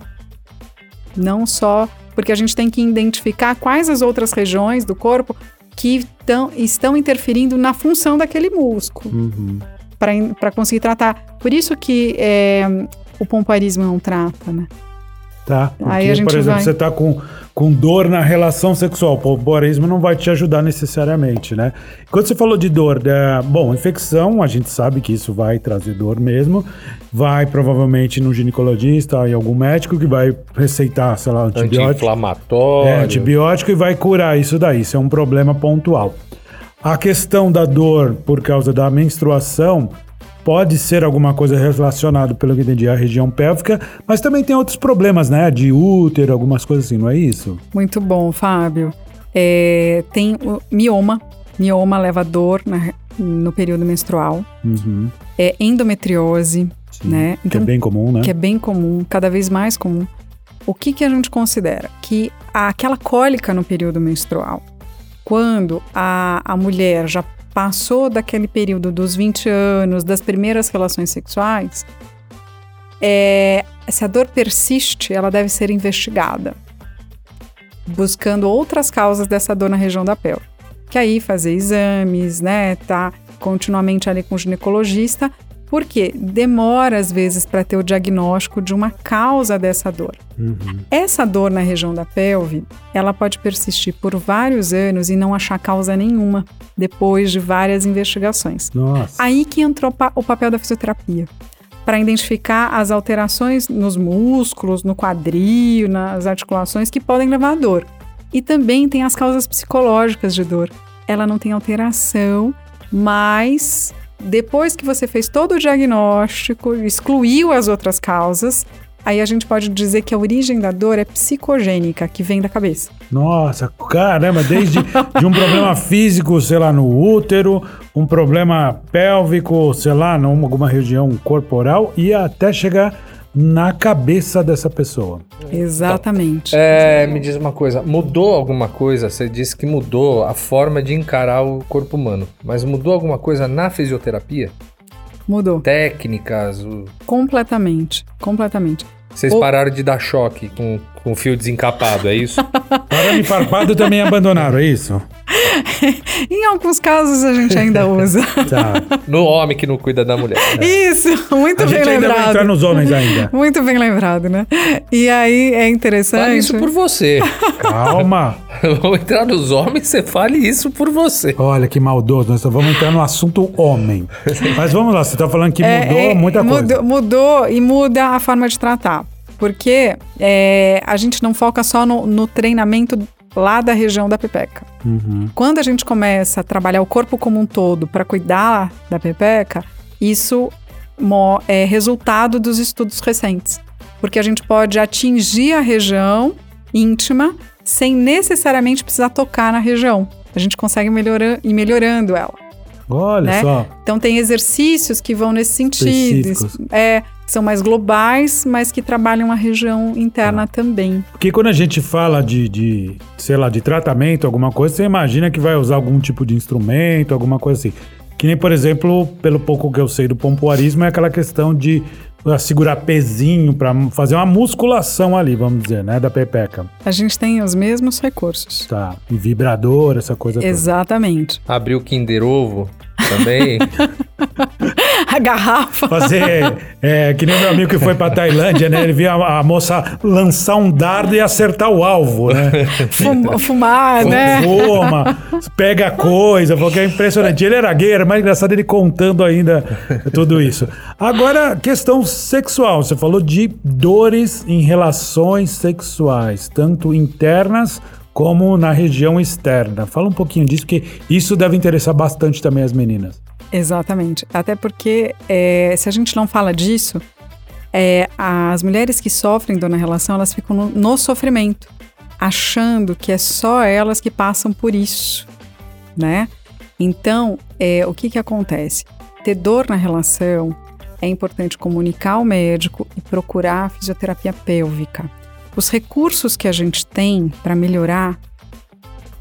Não só, porque a gente tem que identificar quais as outras regiões do corpo que tão, estão interferindo na função daquele músculo Uhum. para conseguir tratar. Por isso que é, o pomparismo não trata, né? Tá. Porque, Aí a gente por exemplo, vai- você tá com, com dor na relação sexual. O pompoarismo não vai te ajudar necessariamente, né? Quando você falou de dor, é, bom, infecção, a gente sabe que isso vai trazer dor mesmo. Vai provavelmente no ginecologista e algum médico que vai receitar, sei lá, antibiótico. Anti-inflamatório. É, antibiótico e vai curar isso daí. Isso é um problema pontual. A questão da dor por causa da menstruação pode ser alguma coisa relacionada, pelo que entendi, à região pélvica, mas também tem outros problemas, né? De útero, algumas coisas assim, não é isso? Muito bom, Fábio. É, tem o mioma. Mioma leva dor na- no período menstrual. Uhum. É endometriose, Sim. né? Que é bem comum, né? que é bem comum, cada vez mais comum. O que, que a gente considera? Que aquela cólica no período menstrual, quando a, a mulher já passou daquele período dos 20 anos, das primeiras relações sexuais, é, se a dor persiste, ela deve ser investigada, buscando outras causas dessa dor na região da pele. Que aí fazer exames, né, tá continuamente ali com o ginecologista, porque demora às vezes para ter o diagnóstico de uma causa dessa dor. Uhum. Essa dor na região da pelve, ela pode persistir por vários anos e não achar causa nenhuma depois de várias investigações. Nossa. Aí que entrou pa- o papel da fisioterapia. Para identificar as alterações nos músculos, no quadril, nas articulações que podem levar à dor. E também tem as causas psicológicas de dor. Ela não tem alteração, mas depois que você fez todo o diagnóstico, excluiu as outras causas, aí a gente pode dizer que a origem da dor é psicogênica, que vem da cabeça. Nossa, caramba, desde de um problema físico, sei lá, no útero, um problema pélvico, sei lá, em alguma região corporal e até chegar na cabeça dessa pessoa. Exatamente. É, me diz uma coisa, mudou alguma coisa? Você disse que mudou a forma de encarar o corpo humano, mas mudou alguma coisa na fisioterapia? Mudou. Técnicas? o- Completamente. Completamente. Vocês O- pararam de dar choque com, com fio desencapado, é isso? Arame farpado também abandonaram, é isso? Em alguns casos a gente ainda usa. Tá. no homem que não cuida da mulher. né? Isso, muito A bem gente ainda vai lembrado. entrar nos homens ainda. Muito bem lembrado, né? E aí é interessante. Fale isso por você. Calma. Vamos entrar nos homens, você fale isso por você. Olha que maldoso, nós só vamos entrar no assunto homem. Mas vamos lá, você tá falando que É, mudou é, muita coisa. mudou, mudou e muda a forma de tratar. Porque é, a gente não foca só no, no treinamento lá da região da pepeca. Uhum. Quando a gente começa a trabalhar o corpo como um todo para cuidar da pepeca, isso é resultado dos estudos recentes. Porque a gente pode atingir a região íntima sem necessariamente precisar tocar na região. A gente consegue melhorar, ir melhorando ela. Olha né? só. Então tem exercícios que vão nesse sentido. É, são mais globais, mas que trabalham a região interna Tá. também. Porque quando a gente fala de, de, sei lá, de tratamento, alguma coisa, você imagina que vai usar algum tipo de instrumento, alguma coisa assim. Que nem, por exemplo, pelo pouco que eu sei do pompoarismo, é aquela questão de ah, segurar pezinho para fazer uma musculação ali, vamos dizer, né, da pepeca. A gente tem os mesmos recursos. Tá. E vibrador, essa coisa toda. Exatamente. Abriu o Kinder Ovo também. A garrafa. Fazer, é, que nem meu amigo que foi pra Tailândia, né? Ele via a, a moça lançar um dardo e acertar o alvo, né? Fum- fumar, né? Fuma, pega coisa, porque é impressionante. Ele era gay, era mais engraçado ele contando ainda tudo isso. Agora, questão sexual. Você falou de dores em relações sexuais, tanto internas como na região externa. Fala um pouquinho disso, porque isso deve interessar bastante também as meninas. Exatamente. Até porque é, se a gente não fala disso, é, as mulheres que sofrem dor na relação, elas ficam no, no sofrimento, achando que é só elas que passam por isso, né? Então, é, o que que acontece? Ter dor na relação é importante comunicar ao médico e procurar a fisioterapia pélvica. Os recursos que a gente tem para melhorar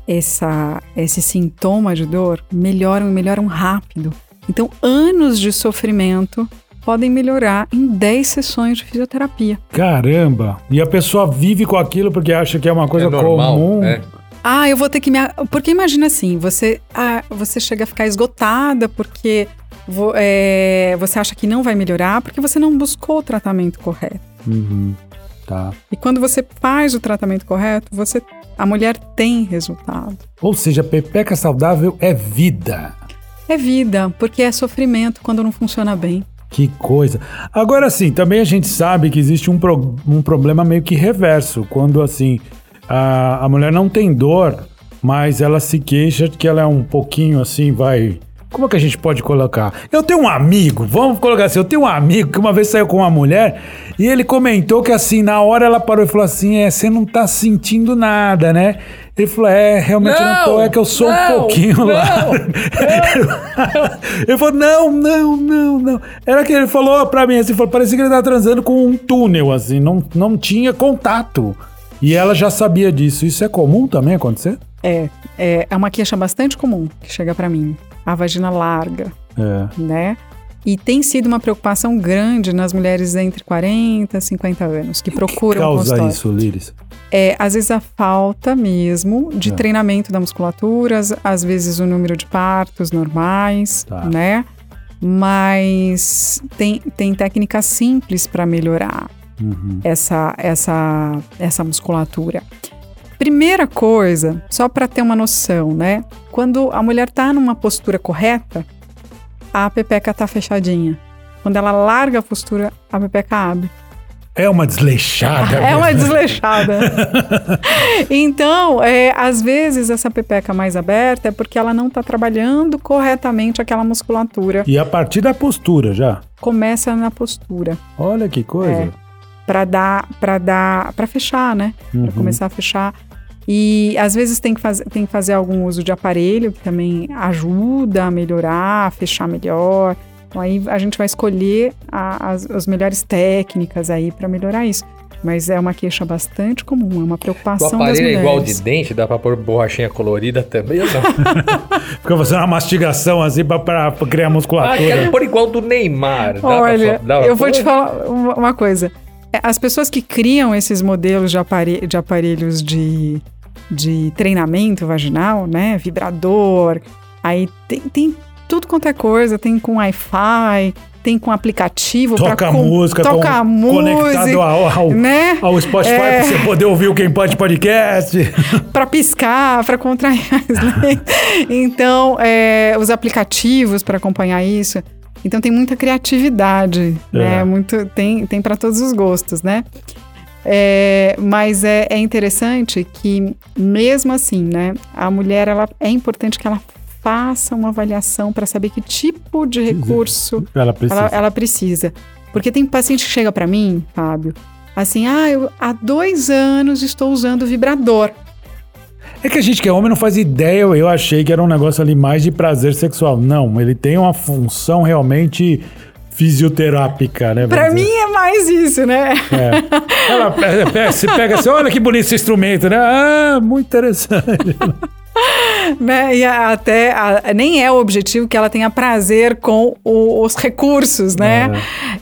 essa, esse sintoma de dor melhoram e melhoram rápido. Então, anos de sofrimento podem melhorar em 10 sessões de fisioterapia. Caramba! E a pessoa vive com aquilo porque acha que é uma coisa é normal, comum. né? Ah, eu vou ter que me. Porque imagina assim, você, ah, você chega a ficar esgotada porque vo- é, você acha que não vai melhorar porque você não buscou o tratamento correto. Uhum. Tá. E quando você faz o tratamento correto, você, a mulher tem resultado. Ou seja, pepeca saudável é vida. É vida, porque é sofrimento quando não funciona bem. Que coisa. Agora sim, também a gente sabe que existe um, pro- um problema meio que reverso. Quando assim, a, a mulher não tem dor, mas ela se queixa de que ela é um pouquinho assim, vai. Como é que a gente pode colocar? Eu tenho um amigo, vamos colocar assim, eu tenho um amigo que uma vez saiu com uma mulher e ele comentou que assim, na hora ela parou e falou assim: é, você não tá sentindo nada, né? Ele falou: é, realmente eu não tô, Não, é que eu sou um não, pouquinho lá. não, ele falou, não, não, não, não. Era que ele falou pra mim assim, falou, parecia que ele tava transando com um túnel, assim, não, não tinha contato. E ela já sabia disso. Isso é comum também acontecer? É, é, é uma queixa bastante comum que chega pra mim. A vagina larga, É. né? E tem sido uma preocupação grande nas mulheres entre 40 e 50 anos que procuram Causa consultório. isso, Liris. É, às vezes a falta mesmo de É. treinamento da musculatura, às- às vezes o número de partos normais, Tá. né? Mas tem, tem técnicas simples para melhorar Uhum. essa, essa, essa musculatura. Primeira coisa, só para ter uma noção, né? Quando a mulher tá numa postura correta, a pepeca tá fechadinha. Quando ela larga a postura, a pepeca abre. É uma desleixada. É uma desleixada. então, é, às vezes, essa pepeca mais aberta é porque ela não está trabalhando corretamente aquela musculatura. E a partir da postura já. Começa na postura Olha que coisa. É. para dar, para dar, para fechar, né? Uhum. Para começar a fechar. E às vezes tem que, fazer, tem que fazer algum uso de aparelho que também ajuda a melhorar, a fechar melhor. Então aí a gente vai escolher a- as, as melhores técnicas aí para melhorar isso. Mas é uma queixa bastante comum, é uma O preocupação das aparelho é igual de dente, dá pra pôr borrachinha colorida também ou não? Fica fazendo uma mastigação assim pra, pra, pra criar ah, musculatura. quero pôr igual do Neymar. Olha, fa- dá pra eu vou te falar uma coisa. É, As pessoas que criam esses modelos de, apare- de aparelhos de, de treinamento vaginal, né? Vibrador, aí tem, tem tudo quanto é coisa, tem com Wi-Fi, tem com aplicativo Toca com- música, toca com- música, conectado ao, ao, né? ao Spotify É. pra você poder ouvir o Quem Pode Podcast. para piscar, para contrair. Então, é, os aplicativos para acompanhar isso. Então tem muita criatividade, É. né? Muito, tem tem para todos os gostos, né? É, mas é, é interessante que mesmo assim, né? A mulher ela é importante que ela faça uma avaliação para saber que tipo de recurso Ela precisa. ela, ela precisa. Porque tem paciente que chega pra mim, Fábio, assim, ah, eu há dois anos estou usando vibrador. É que a gente que é homem não faz ideia, eu achei que era um negócio ali mais de prazer sexual. Não, ele tem uma função realmente fisioterápica, né? Pra vamos mim dizer. é mais isso, né? É. Ela pe- pe- se pega assim, olha que bonito esse instrumento, né? Ah, muito interessante. né? E até a- nem é o objetivo que ela tenha prazer com o- os recursos, né?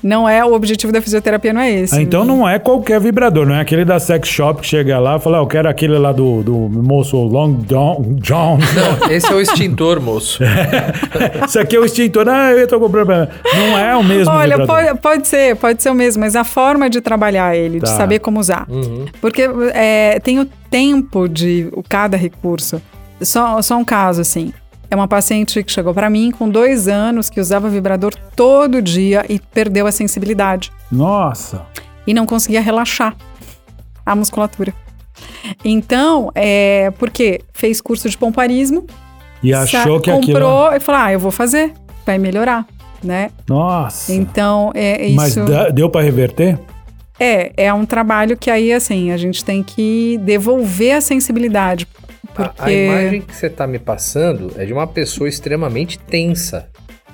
Não é o objetivo da fisioterapia, não é esse. Ah, então não é qualquer vibrador, não é aquele da sex shop que chega lá e fala, ah, eu quero aquele lá do, do moço Long John. John. Não, esse é o extintor, moço. Isso aqui é o extintor. Ah, eu tô comprando. pra- Não é o mesmo Olha, vibrador. pode, pode ser, pode ser o mesmo, mas a forma de trabalhar ele, Tá. de saber como usar. Uhum. Porque é, tem o tempo de o- cada recurso. Só, só um caso, assim. É uma paciente que chegou pra mim com dois anos, que usava vibrador todo dia e perdeu a sensibilidade. Nossa. E não conseguia relaxar a musculatura. Então, é, porque fez curso de pomparismo, E achou que aquilo... comprou e falou: ah, eu vou fazer, vai melhorar, né? Nossa. Então, é isso. Mas deu pra reverter? É, é um trabalho que aí, assim, a gente tem que devolver a sensibilidade. A- Porque. A, imagem que você tá me passando é de uma pessoa extremamente tensa.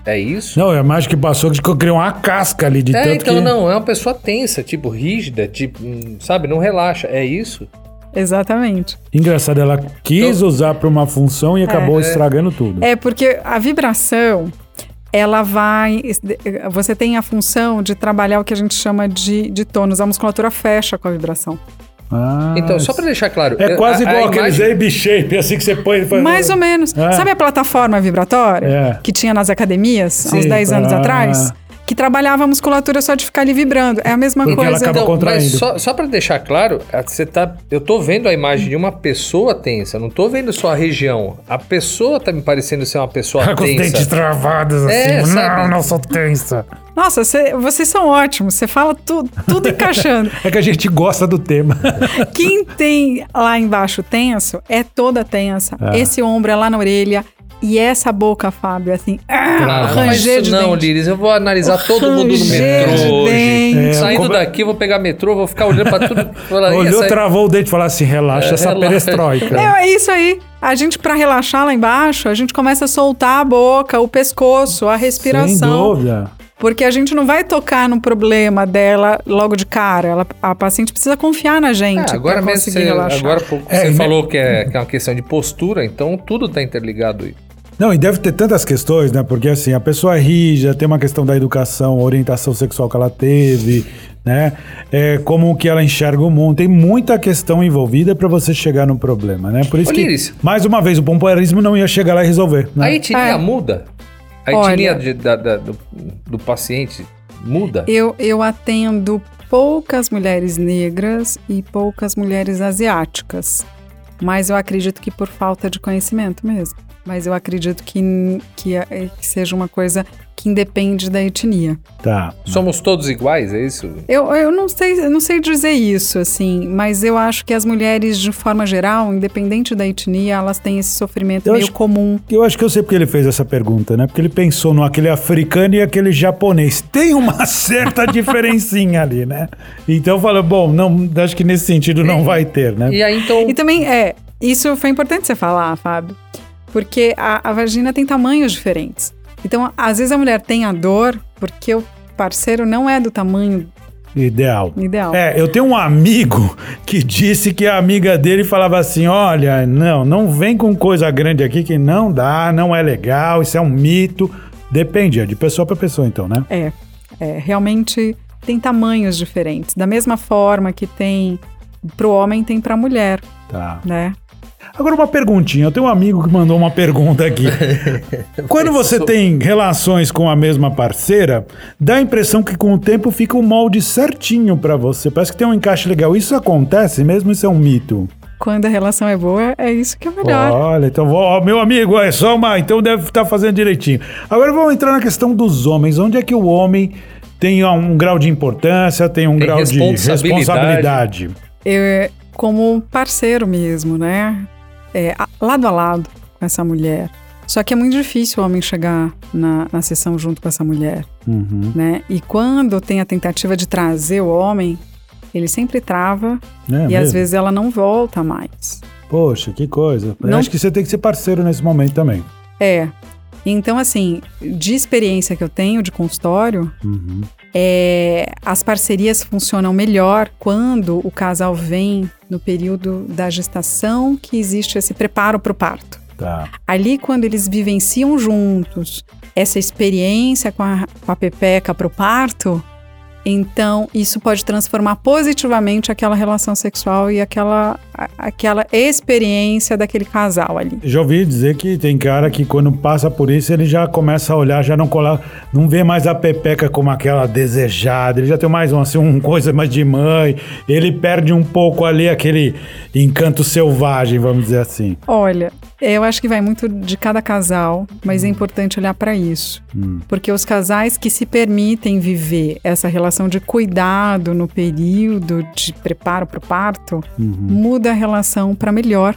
É isso? Não, a imagem que passou que criou uma casca ali de é, tanto então que... não, é uma pessoa tensa, tipo, rígida, tipo, hum, sabe, não relaxa. É isso? Exatamente. Engraçado, ela quis usar pra uma função e acabou estragando tudo. É porque a vibração, ela vai. Você tem a função de trabalhar o que a gente chama de, de tônus. A musculatura fecha com a vibração. Ah, Então, só pra deixar claro. É quase a- a igual aqueles imagem- AB-shape, assim que você põe... põe- Mais ou menos. É. Sabe a plataforma vibratória É. que tinha nas academias há uns Sim. 10 anos Ah. atrás? Que trabalhava a musculatura só de ficar ali vibrando. É a mesma Porque ela coisa. acaba Então, mas só, só para deixar claro, você tá, eu tô vendo a imagem de uma pessoa tensa, não tô vendo só a região. A pessoa tá me parecendo ser uma pessoa Com os dentes tensa. travados assim. É, não, sabe? não sou tensa. Nossa, cê- vocês são ótimos. Você fala tu, tudo encaixando. É que a gente gosta do tema. Quem tem lá embaixo tenso é toda tensa. Ah. Esse ombro é lá na orelha. E essa boca, Fábio, assim, ah, ranger de não, dente. Liris. Eu vou analisar todo mundo no metrô hoje. dente. É, Saindo como- daqui, eu vou pegar metrô, vou ficar olhando pra tudo. falar, Olhou, essa- travou o dente e falou assim: relaxa É, essa relaxa. perestroika. É, é isso aí. A gente, pra relaxar lá embaixo, a gente começa a soltar a boca, o pescoço, a Sem respiração. dúvida. Porque a gente não vai tocar no problema dela logo de cara. Ela- a paciente precisa confiar na gente. Ah, agora mesmo você, relaxar. agora pouco É, você me- falou que é, que é uma questão de postura, então tudo tá interligado aí. Não, e deve ter tantas questões, né? Porque assim, a pessoa é rígida, tem uma questão da educação, orientação sexual que ela teve, né? É, como que ela enxerga o mundo. Tem muita questão envolvida pra você chegar no problema, né? Por isso Ô, que, Liris. mais uma vez, o pompoarismo não ia chegar lá e resolver. Né? A etnia É. muda? A Olha- etnia de- da- da- do, do paciente muda? Eu, eu atendo poucas mulheres negras e poucas mulheres asiáticas. Mas eu acredito que por falta de conhecimento mesmo. Mas eu acredito que, que, é- que seja uma coisa que independe da etnia. Tá. Somos todos iguais, é isso? Eu, eu não sei, eu não sei dizer isso, assim, mas eu acho que as mulheres, de forma geral, independente da etnia, elas têm esse sofrimento Eu meio acho- comum. Eu acho que eu sei porque ele fez essa pergunta, né? Porque ele pensou no aquele africano e aquele japonês. Tem uma certa diferencinha ali, né? Então falou, bom, não, acho que nesse sentido não vai ter, né? E aí, então... E também, é, isso foi importante você falar, Fábio, porque a, a vagina tem tamanhos diferentes. Então, às vezes a mulher tem a dor porque o parceiro não é do tamanho Ideal. ideal. É, eu tenho um amigo que disse que a amiga dele falava assim: olha, não, não vem com coisa grande aqui que não dá, não é legal, isso é um mito. Depende, é de pessoa para pessoa, então, né? É, é, realmente tem tamanhos diferentes. Da mesma forma que tem pro homem, tem pra mulher, Tá. né? Agora uma perguntinha. Eu tenho um amigo que mandou uma pergunta aqui. Quando você tem relações com a mesma parceira, dá a impressão que com o tempo fica um molde certinho pra você. Parece que tem um encaixe legal. Isso acontece mesmo? Isso é um mito? Quando a relação é boa, é isso que é melhor. Olha, então, vou- ó, meu amigo, é só uma. Então deve estar fazendo direitinho. Agora vamos entrar na questão dos homens. Onde é que o homem tem um grau de importância, tem um Tem grau de responsabilidade. responsabilidade? Eu, como parceiro mesmo, né? É, lado a lado com essa mulher. Só que é muito difícil o homem chegar na, na sessão junto com essa mulher, Uhum. né? E quando tem a tentativa de trazer o homem, ele sempre trava É e às mesmo? vezes ela não volta mais. Poxa, que coisa. Eu Não- Acho que você tem que ser parceiro nesse momento também. É. Então, assim, de experiência que eu tenho de consultório, Uhum. É, as parcerias funcionam melhor quando o casal vem no período da gestação que existe esse preparo para o parto. Tá. Ali, quando eles vivenciam juntos essa experiência com a, com a pepeca para o parto, então isso pode transformar positivamente aquela relação sexual e aquela, aquela experiência daquele casal ali. Já ouvi dizer que tem cara que quando passa por isso ele já começa a olhar, já não cola, não vê mais a pepeca como aquela desejada, ele já tem mais um, assim, um coisa mais de mãe, ele perde um pouco ali aquele encanto selvagem, vamos dizer assim. Olha, eu acho que vai muito de cada casal, mas é importante olhar para isso. Porque os casais que se permitem viver essa relação relação de cuidado no período de preparo para o parto, Uhum. muda a relação para melhor.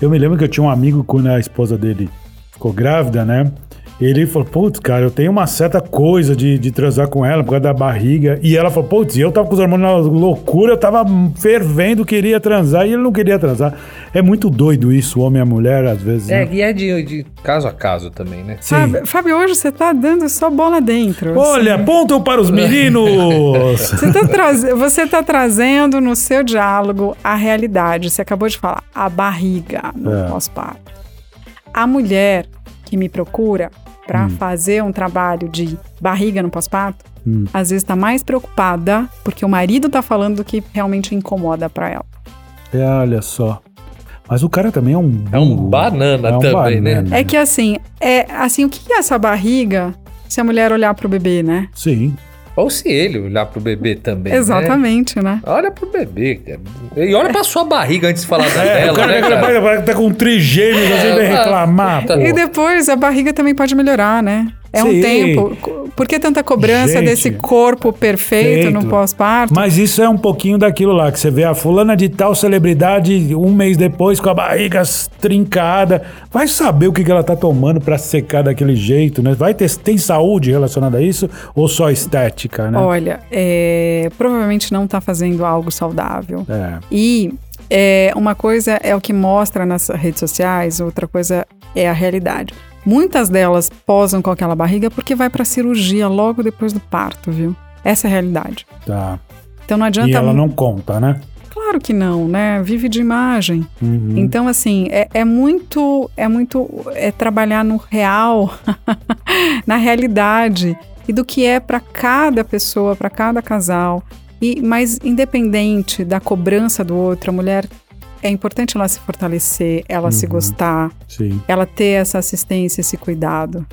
Eu me lembro que eu tinha um amigo quando a esposa dele ficou grávida, né? Ele falou, putz, cara, eu tenho uma certa coisa de, de transar com ela por causa da barriga. E ela falou, putz, e eu tava com os hormônios na loucura, eu tava fervendo, queria transar, e ele não queria transar. É muito doido isso, homem e a mulher, às vezes. É, né? e é de, de caso a caso também, né? Sim. Fábio, Fábio, hoje você tá dando só bola dentro. Olha, ponto para os meninos! Você tá, traz- você tá trazendo no seu diálogo a realidade. Você acabou de falar, a barriga no É. pós-parto. A mulher que me procura para Hum. fazer um trabalho de barriga no pós-parto, Hum. às vezes tá mais preocupada porque o marido tá falando do que realmente incomoda para ela. É, olha só. Mas o cara também é um É um burro. banana É um também, né? banana. É que assim, é assim, o que é essa barriga se a mulher olhar pro bebê, né? Sim. Ou se ele olhar pro bebê também. né? Exatamente, né? Olha pro bebê, cara. E olha pra sua barriga antes de falar da É, dela, o cara, né, cara, cara, tá com trigêmeos, assim, vem É, reclamar, tá- pô. E depois a barriga também pode melhorar, né? É um Sim. tempo. Co- Por que tanta cobrança Gente, desse corpo perfeito no pós-parto? Mas isso é um pouquinho daquilo lá, que você vê a fulana de tal celebridade um mês depois com a barriga trincada. Vai saber o que ela tá tomando pra secar daquele jeito, né? Vai ter, tem saúde relacionada a isso ou só estética, né? Olha, é, provavelmente não tá fazendo algo saudável. É. E é, uma coisa é o que mostra nas redes sociais, outra coisa é a realidade. Muitas delas posam com aquela barriga porque vai pra cirurgia logo depois do parto, viu? Essa é a realidade. Tá. Então não adianta. E ela não conta, né? Claro que não, né? Vive de imagem. Uhum. Então, assim, é, é muito. É muito. É trabalhar no real, na realidade. E do que é para cada pessoa, para cada casal. E, mas independente da cobrança do outro, a mulher é importante ela se fortalecer, ela se gostar, Sim. ela ter essa assistência, esse cuidado.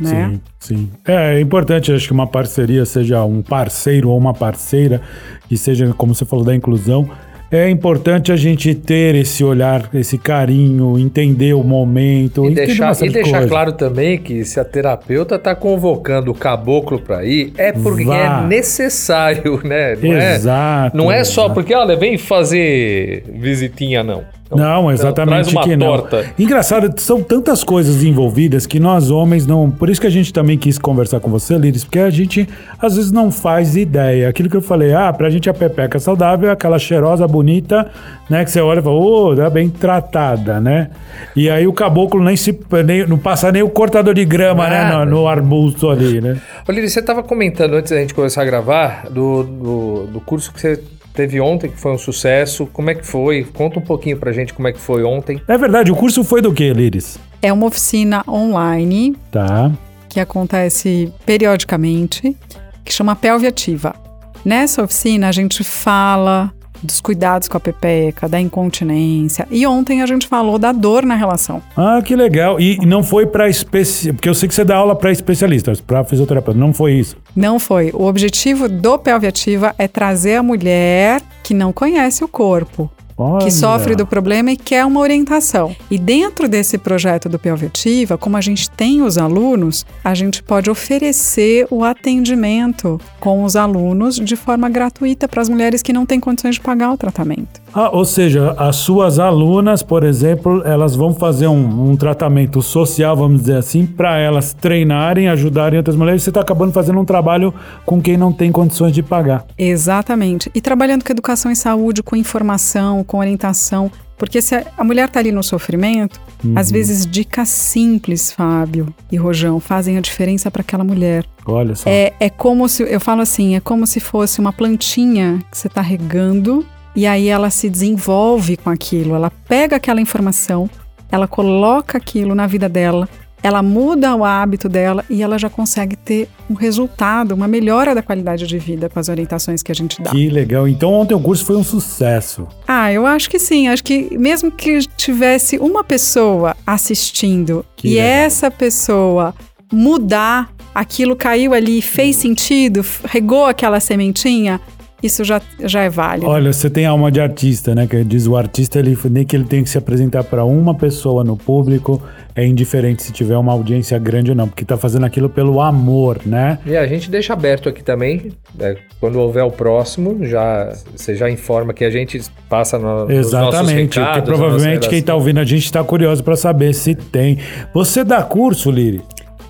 Né? Sim, sim. É, é importante, acho que uma parceria, seja um parceiro ou uma parceira, que seja, como você falou, da inclusão. É importante a gente ter esse olhar, esse carinho, entender o momento, E deixar, e deixar claro também que se a terapeuta tá convocando o caboclo pra ir, é porque Vá. é necessário, né? Não Exato. É, não é só exato. porque, olha, vem fazer visitinha, não. Não, exatamente traz uma que não. torta. Engraçado, são tantas coisas envolvidas que nós homens não. Por isso que a gente também quis conversar com você, Liris, porque a gente às vezes não faz ideia. Aquilo que eu falei, ah, pra gente a pepeca saudável é aquela cheirosa, bonita, né? Que você olha e fala, ô, tá bem tratada, né? E aí o caboclo nem se. Nem, não passa nem o cortador de grama, né? Nada. No, no arbusto ali, né? Ô, Lili, você tava comentando antes da gente começar a gravar do, do, do curso que você teve ontem, que foi um sucesso. Como é que foi? Conta um pouquinho pra gente como é que foi ontem. É verdade, o curso foi do que, Liris? É uma oficina online Tá. que acontece periodicamente, que chama Pelve Ativa. Nessa oficina a gente fala dos cuidados com a pepeca, da incontinência. E ontem a gente falou da dor na relação. Ah, que legal. E não foi pra especi... Porque eu sei que você dá aula pra especialistas, pra fisioterapeuta. Não foi isso. Não foi. O objetivo do Pelve Ativa é trazer a mulher que não conhece o corpo, Olha. que sofre do problema e quer uma orientação. E dentro desse projeto do Pelve Ativa, como a gente tem os alunos, a gente pode oferecer o atendimento com os alunos de forma gratuita para as mulheres que não têm condições de pagar o tratamento. Ah, ou seja, as suas alunas, por exemplo, elas vão fazer um, um tratamento social, vamos dizer assim, para elas treinarem, ajudarem outras mulheres. Você está acabando fazendo um trabalho com quem não tem condições de pagar. Exatamente. E trabalhando com educação e saúde, com informação, com orientação. Porque se a- mulher está ali no sofrimento, às vezes dicas simples, Fábio e Rojão, fazem a diferença para aquela mulher. Olha só. É, é como se, eu falo assim, é como se fosse uma plantinha que você está regando e aí ela se desenvolve com aquilo. Ela pega aquela informação, ela coloca aquilo na vida dela, ela muda o hábito dela e ela já consegue ter um resultado, uma melhora da qualidade de vida com as orientações que a gente dá. Que legal. Então ontem o curso foi um sucesso. Ah, eu acho que sim. Acho que mesmo que tivesse uma pessoa assistindo Que e legal. essa pessoa mudar, aquilo caiu ali, fez sentido, regou aquela sementinha, isso já, já é válido. Olha, você tem alma de artista, né? Que diz o artista, ele, nem que ele tem que se apresentar para uma pessoa no público, é indiferente se tiver uma audiência grande ou não, porque tá fazendo aquilo pelo amor, né? E a gente deixa aberto aqui também, né, quando houver o próximo, já você já informa que a gente passa no, Exatamente, recados, porque provavelmente quem tá ouvindo a gente tá curioso para saber se tem. Você dá curso, Liri?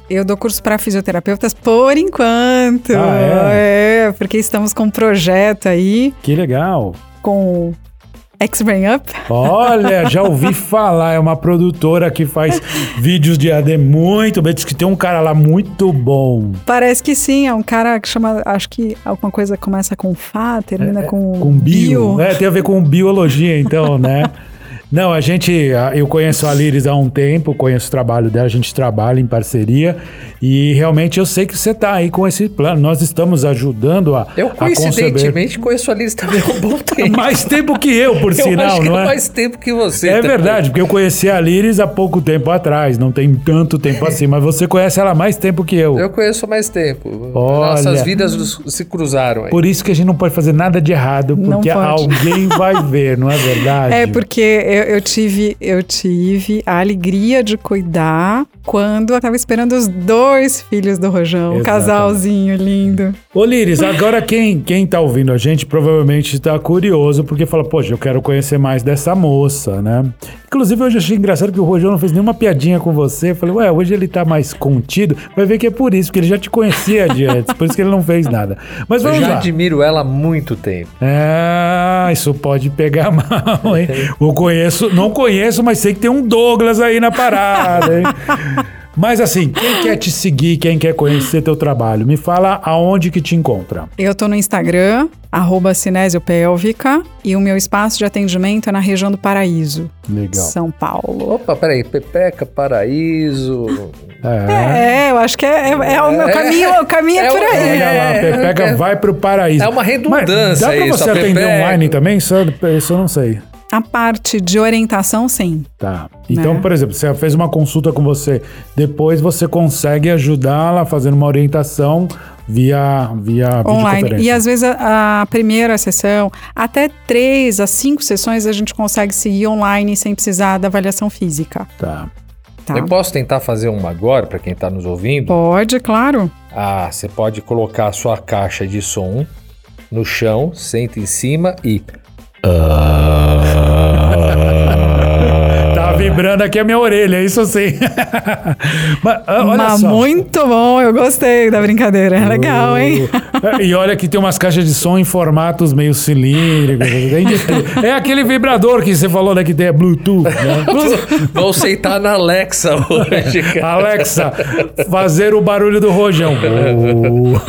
Eu dou curso para fisioterapeutas por enquanto. Ah, é? porque estamos com um projeto aí Que legal. com X-Brain Up. Olha, já ouvi falar, é uma produtora que faz vídeos de AD muito bem, diz que tem um cara lá muito bom. Parece que sim, é um cara que chama, acho que alguma coisa começa com Fá, termina com, É, Com bio. É, tem a ver com biologia, então, né? Não, a gente, a- eu conheço a Liris há um tempo, conheço o trabalho dela, a gente trabalha em parceria e realmente eu sei que você tá aí com esse plano. Nós estamos ajudando a, Eu a conceber. coincidentemente conheço a Liz também há um bom tempo. Mais tempo que eu, por eu sinal, acho que não é? mais tempo que você. É também. verdade, porque eu conheci a Liris há pouco tempo atrás, não tem tanto tempo assim, mas você conhece ela há mais tempo que eu. Eu conheço há mais tempo. Olha. Nossas vidas se cruzaram aí. Por isso que a gente não pode fazer nada de errado, porque alguém vai ver, não é verdade? É porque eu, eu tive, eu tive a alegria de cuidar quando eu tava esperando os dois filhos do Rojão, um casalzinho lindo. Ô Liris, agora quem, quem tá ouvindo a gente provavelmente tá curioso, porque fala, poxa, eu quero conhecer mais dessa moça, né? Inclusive, hoje eu achei engraçado que o Rojão não fez nenhuma piadinha com você. Eu falei, ué, hoje ele tá mais contido. Vai ver que é por isso, porque ele já te conhecia de antes, por isso que ele não fez nada. Mas Eu vamos já lá. admiro ela há muito tempo. É, isso pode pegar mal, hein? Eu conheço, não conheço, mas sei que tem um Douglas aí na parada, hein? Mas assim, quem quer te seguir, quem quer conhecer teu trabalho, me fala aonde que te encontra. Eu tô no Instagram, arroba Cinesiopélvica, e o meu espaço de atendimento é na região do Paraíso, Legal. São Paulo. Opa, peraí. Pepeca, Paraíso. É. É, eu acho que é, é- é o meu É. caminho, o caminho é, É por aí. Olha lá, É, Pepeca é- vai pro paraíso. é uma redundância Mas dá pra isso, você a atender Pepeca. online também? Isso, isso eu não sei. A parte de orientação, sim. Tá. Então, Né? por exemplo, você fez uma consulta com você, depois você consegue ajudá-la fazendo uma orientação via, via Online. E às vezes a, a primeira sessão, até três a cinco sessões a gente consegue seguir online sem precisar da avaliação física. Tá. Tá? Eu posso tentar fazer uma agora, pra quem tá nos ouvindo? Pode, claro. Ah, você pode colocar a sua caixa de som no chão, senta em cima e. Tá vibrando aqui a minha orelha, isso sim. Mas ah, olha Mas só. muito bom, eu gostei da brincadeira. É legal, hein? Uh, E olha que tem umas caixas de som em formatos meio cilíndricos. É aquele vibrador que você falou, né? Que tem é Bluetooth, né? Vou sentar na Alexa hoje, cara. Alexa, fazer o barulho do rojão. Oh.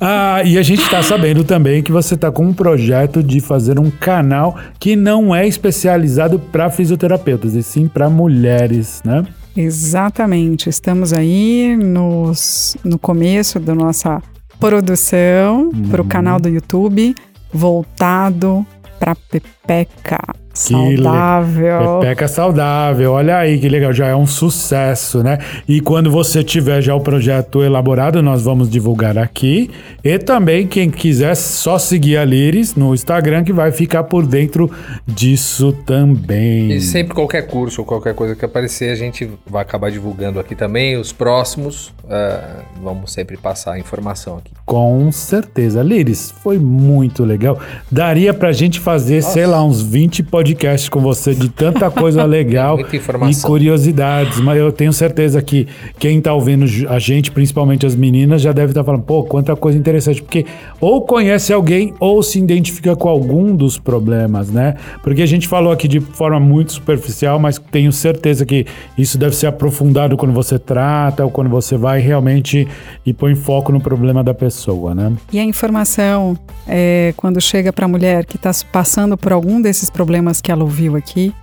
ah, e a gente tá sabendo também que você tá com um projeto de fazer um canal que não é especializado para fisioterapeutas, e sim para mulheres, né? Exatamente. Estamos aí nos, no começo da nossa produção para Uhum. o canal do YouTube, voltado para Pepeca. Le- Saudável. Pepeca saudável, olha aí que legal, já é um sucesso, né? E quando você tiver já o projeto elaborado, nós vamos divulgar aqui. E também, quem quiser, só seguir a Liris no Instagram, que vai ficar por dentro disso também. E sempre qualquer curso ou qualquer coisa que aparecer, a gente vai acabar divulgando aqui também. Os próximos, ah, vamos sempre passar a informação aqui. Com certeza. Liris, foi muito legal. Daria pra gente fazer, sei lá, uns 20 podcasts com você de tanta coisa legal e curiosidades. Mas eu tenho certeza que quem tá ouvindo a gente, principalmente as meninas, já deve estar falando, pô, quanta coisa interessante. Porque ou conhece alguém ou se identifica com algum dos problemas, né? Porque a gente falou aqui de forma muito superficial, mas tenho certeza que isso deve ser aprofundado quando você trata ou quando você vai realmente e põe foco no problema da pessoa, né? E a informação, é, quando chega para a mulher que está passando por algum desses problemas que ela ouviu aqui,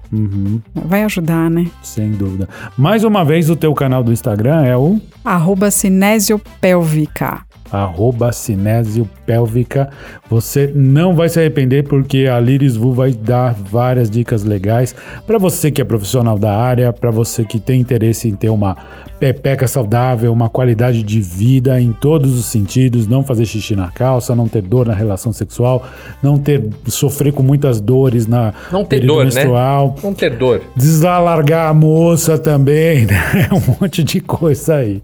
Vai ajudar, né? Sem dúvida. Mais uma vez, o teu canal do Instagram é o Arroba cinesiopélvica. arroba cinésio pélvica. Você não vai se arrepender porque a Liris Vu vai dar várias dicas legais para você que é profissional da área, para você que tem interesse em ter uma pepeca saudável, uma qualidade de vida em todos os sentidos, não fazer xixi na calça, não ter dor na relação sexual, não ter sofrer com muitas dores na Não ter período dor, menstrual. né? Não ter dor. Desalargar a moça também, né? Um monte de coisa aí.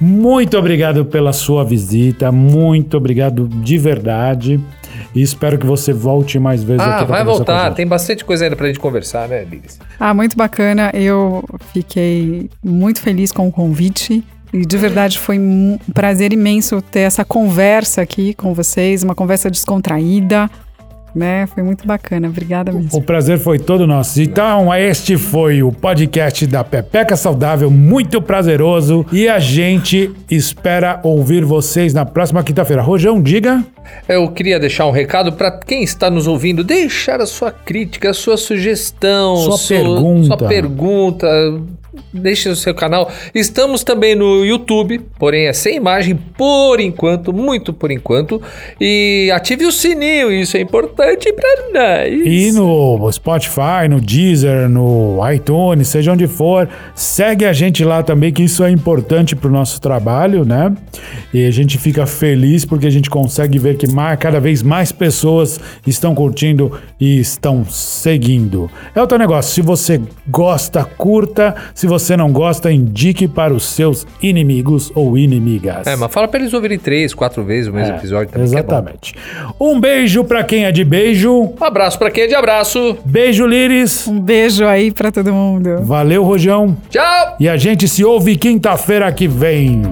Muito obrigado pela sua visita, muito obrigado de verdade. E espero que você volte mais vezes Ah, aqui pra vai conversar com a voltar. gente. Tem bastante coisa ainda pra gente conversar, né, Liris? Ah, muito bacana. Eu fiquei muito feliz com o convite. E de verdade foi um prazer imenso ter essa conversa aqui com vocês, uma conversa descontraída, né? Foi muito bacana. Obrigada mesmo. O prazer foi todo nosso. Então, este foi o podcast da Pepeca Saudável, muito prazeroso. E a gente espera ouvir vocês na próxima quinta-feira. Rojão, diga. Eu queria deixar um recado para quem está nos ouvindo, deixar a sua crítica, a sua sugestão, Sua sua pergunta. sua pergunta. Deixe no seu canal. Estamos também no YouTube, porém é sem imagem por enquanto, muito por enquanto. E ative o sininho, isso é importante para nós. E no Spotify, no Deezer, no iTunes, seja onde for, segue a gente lá também, que isso é importante pro nosso trabalho, né? E a gente fica feliz porque a gente consegue ver que mais, cada vez mais pessoas estão curtindo e estão seguindo. É o teu negócio. Se você gosta, curta. Se você não gosta, indique para os seus inimigos ou inimigas. É, mas fala para eles ouvirem três, quatro vezes o mesmo É, episódio também. que é bom. Exatamente. Um beijo para quem é de beijo. Um abraço para quem é de abraço. Beijo, Liris. Um beijo aí pra todo mundo. Valeu, Rojão. Tchau! E a gente se ouve quinta-feira que vem.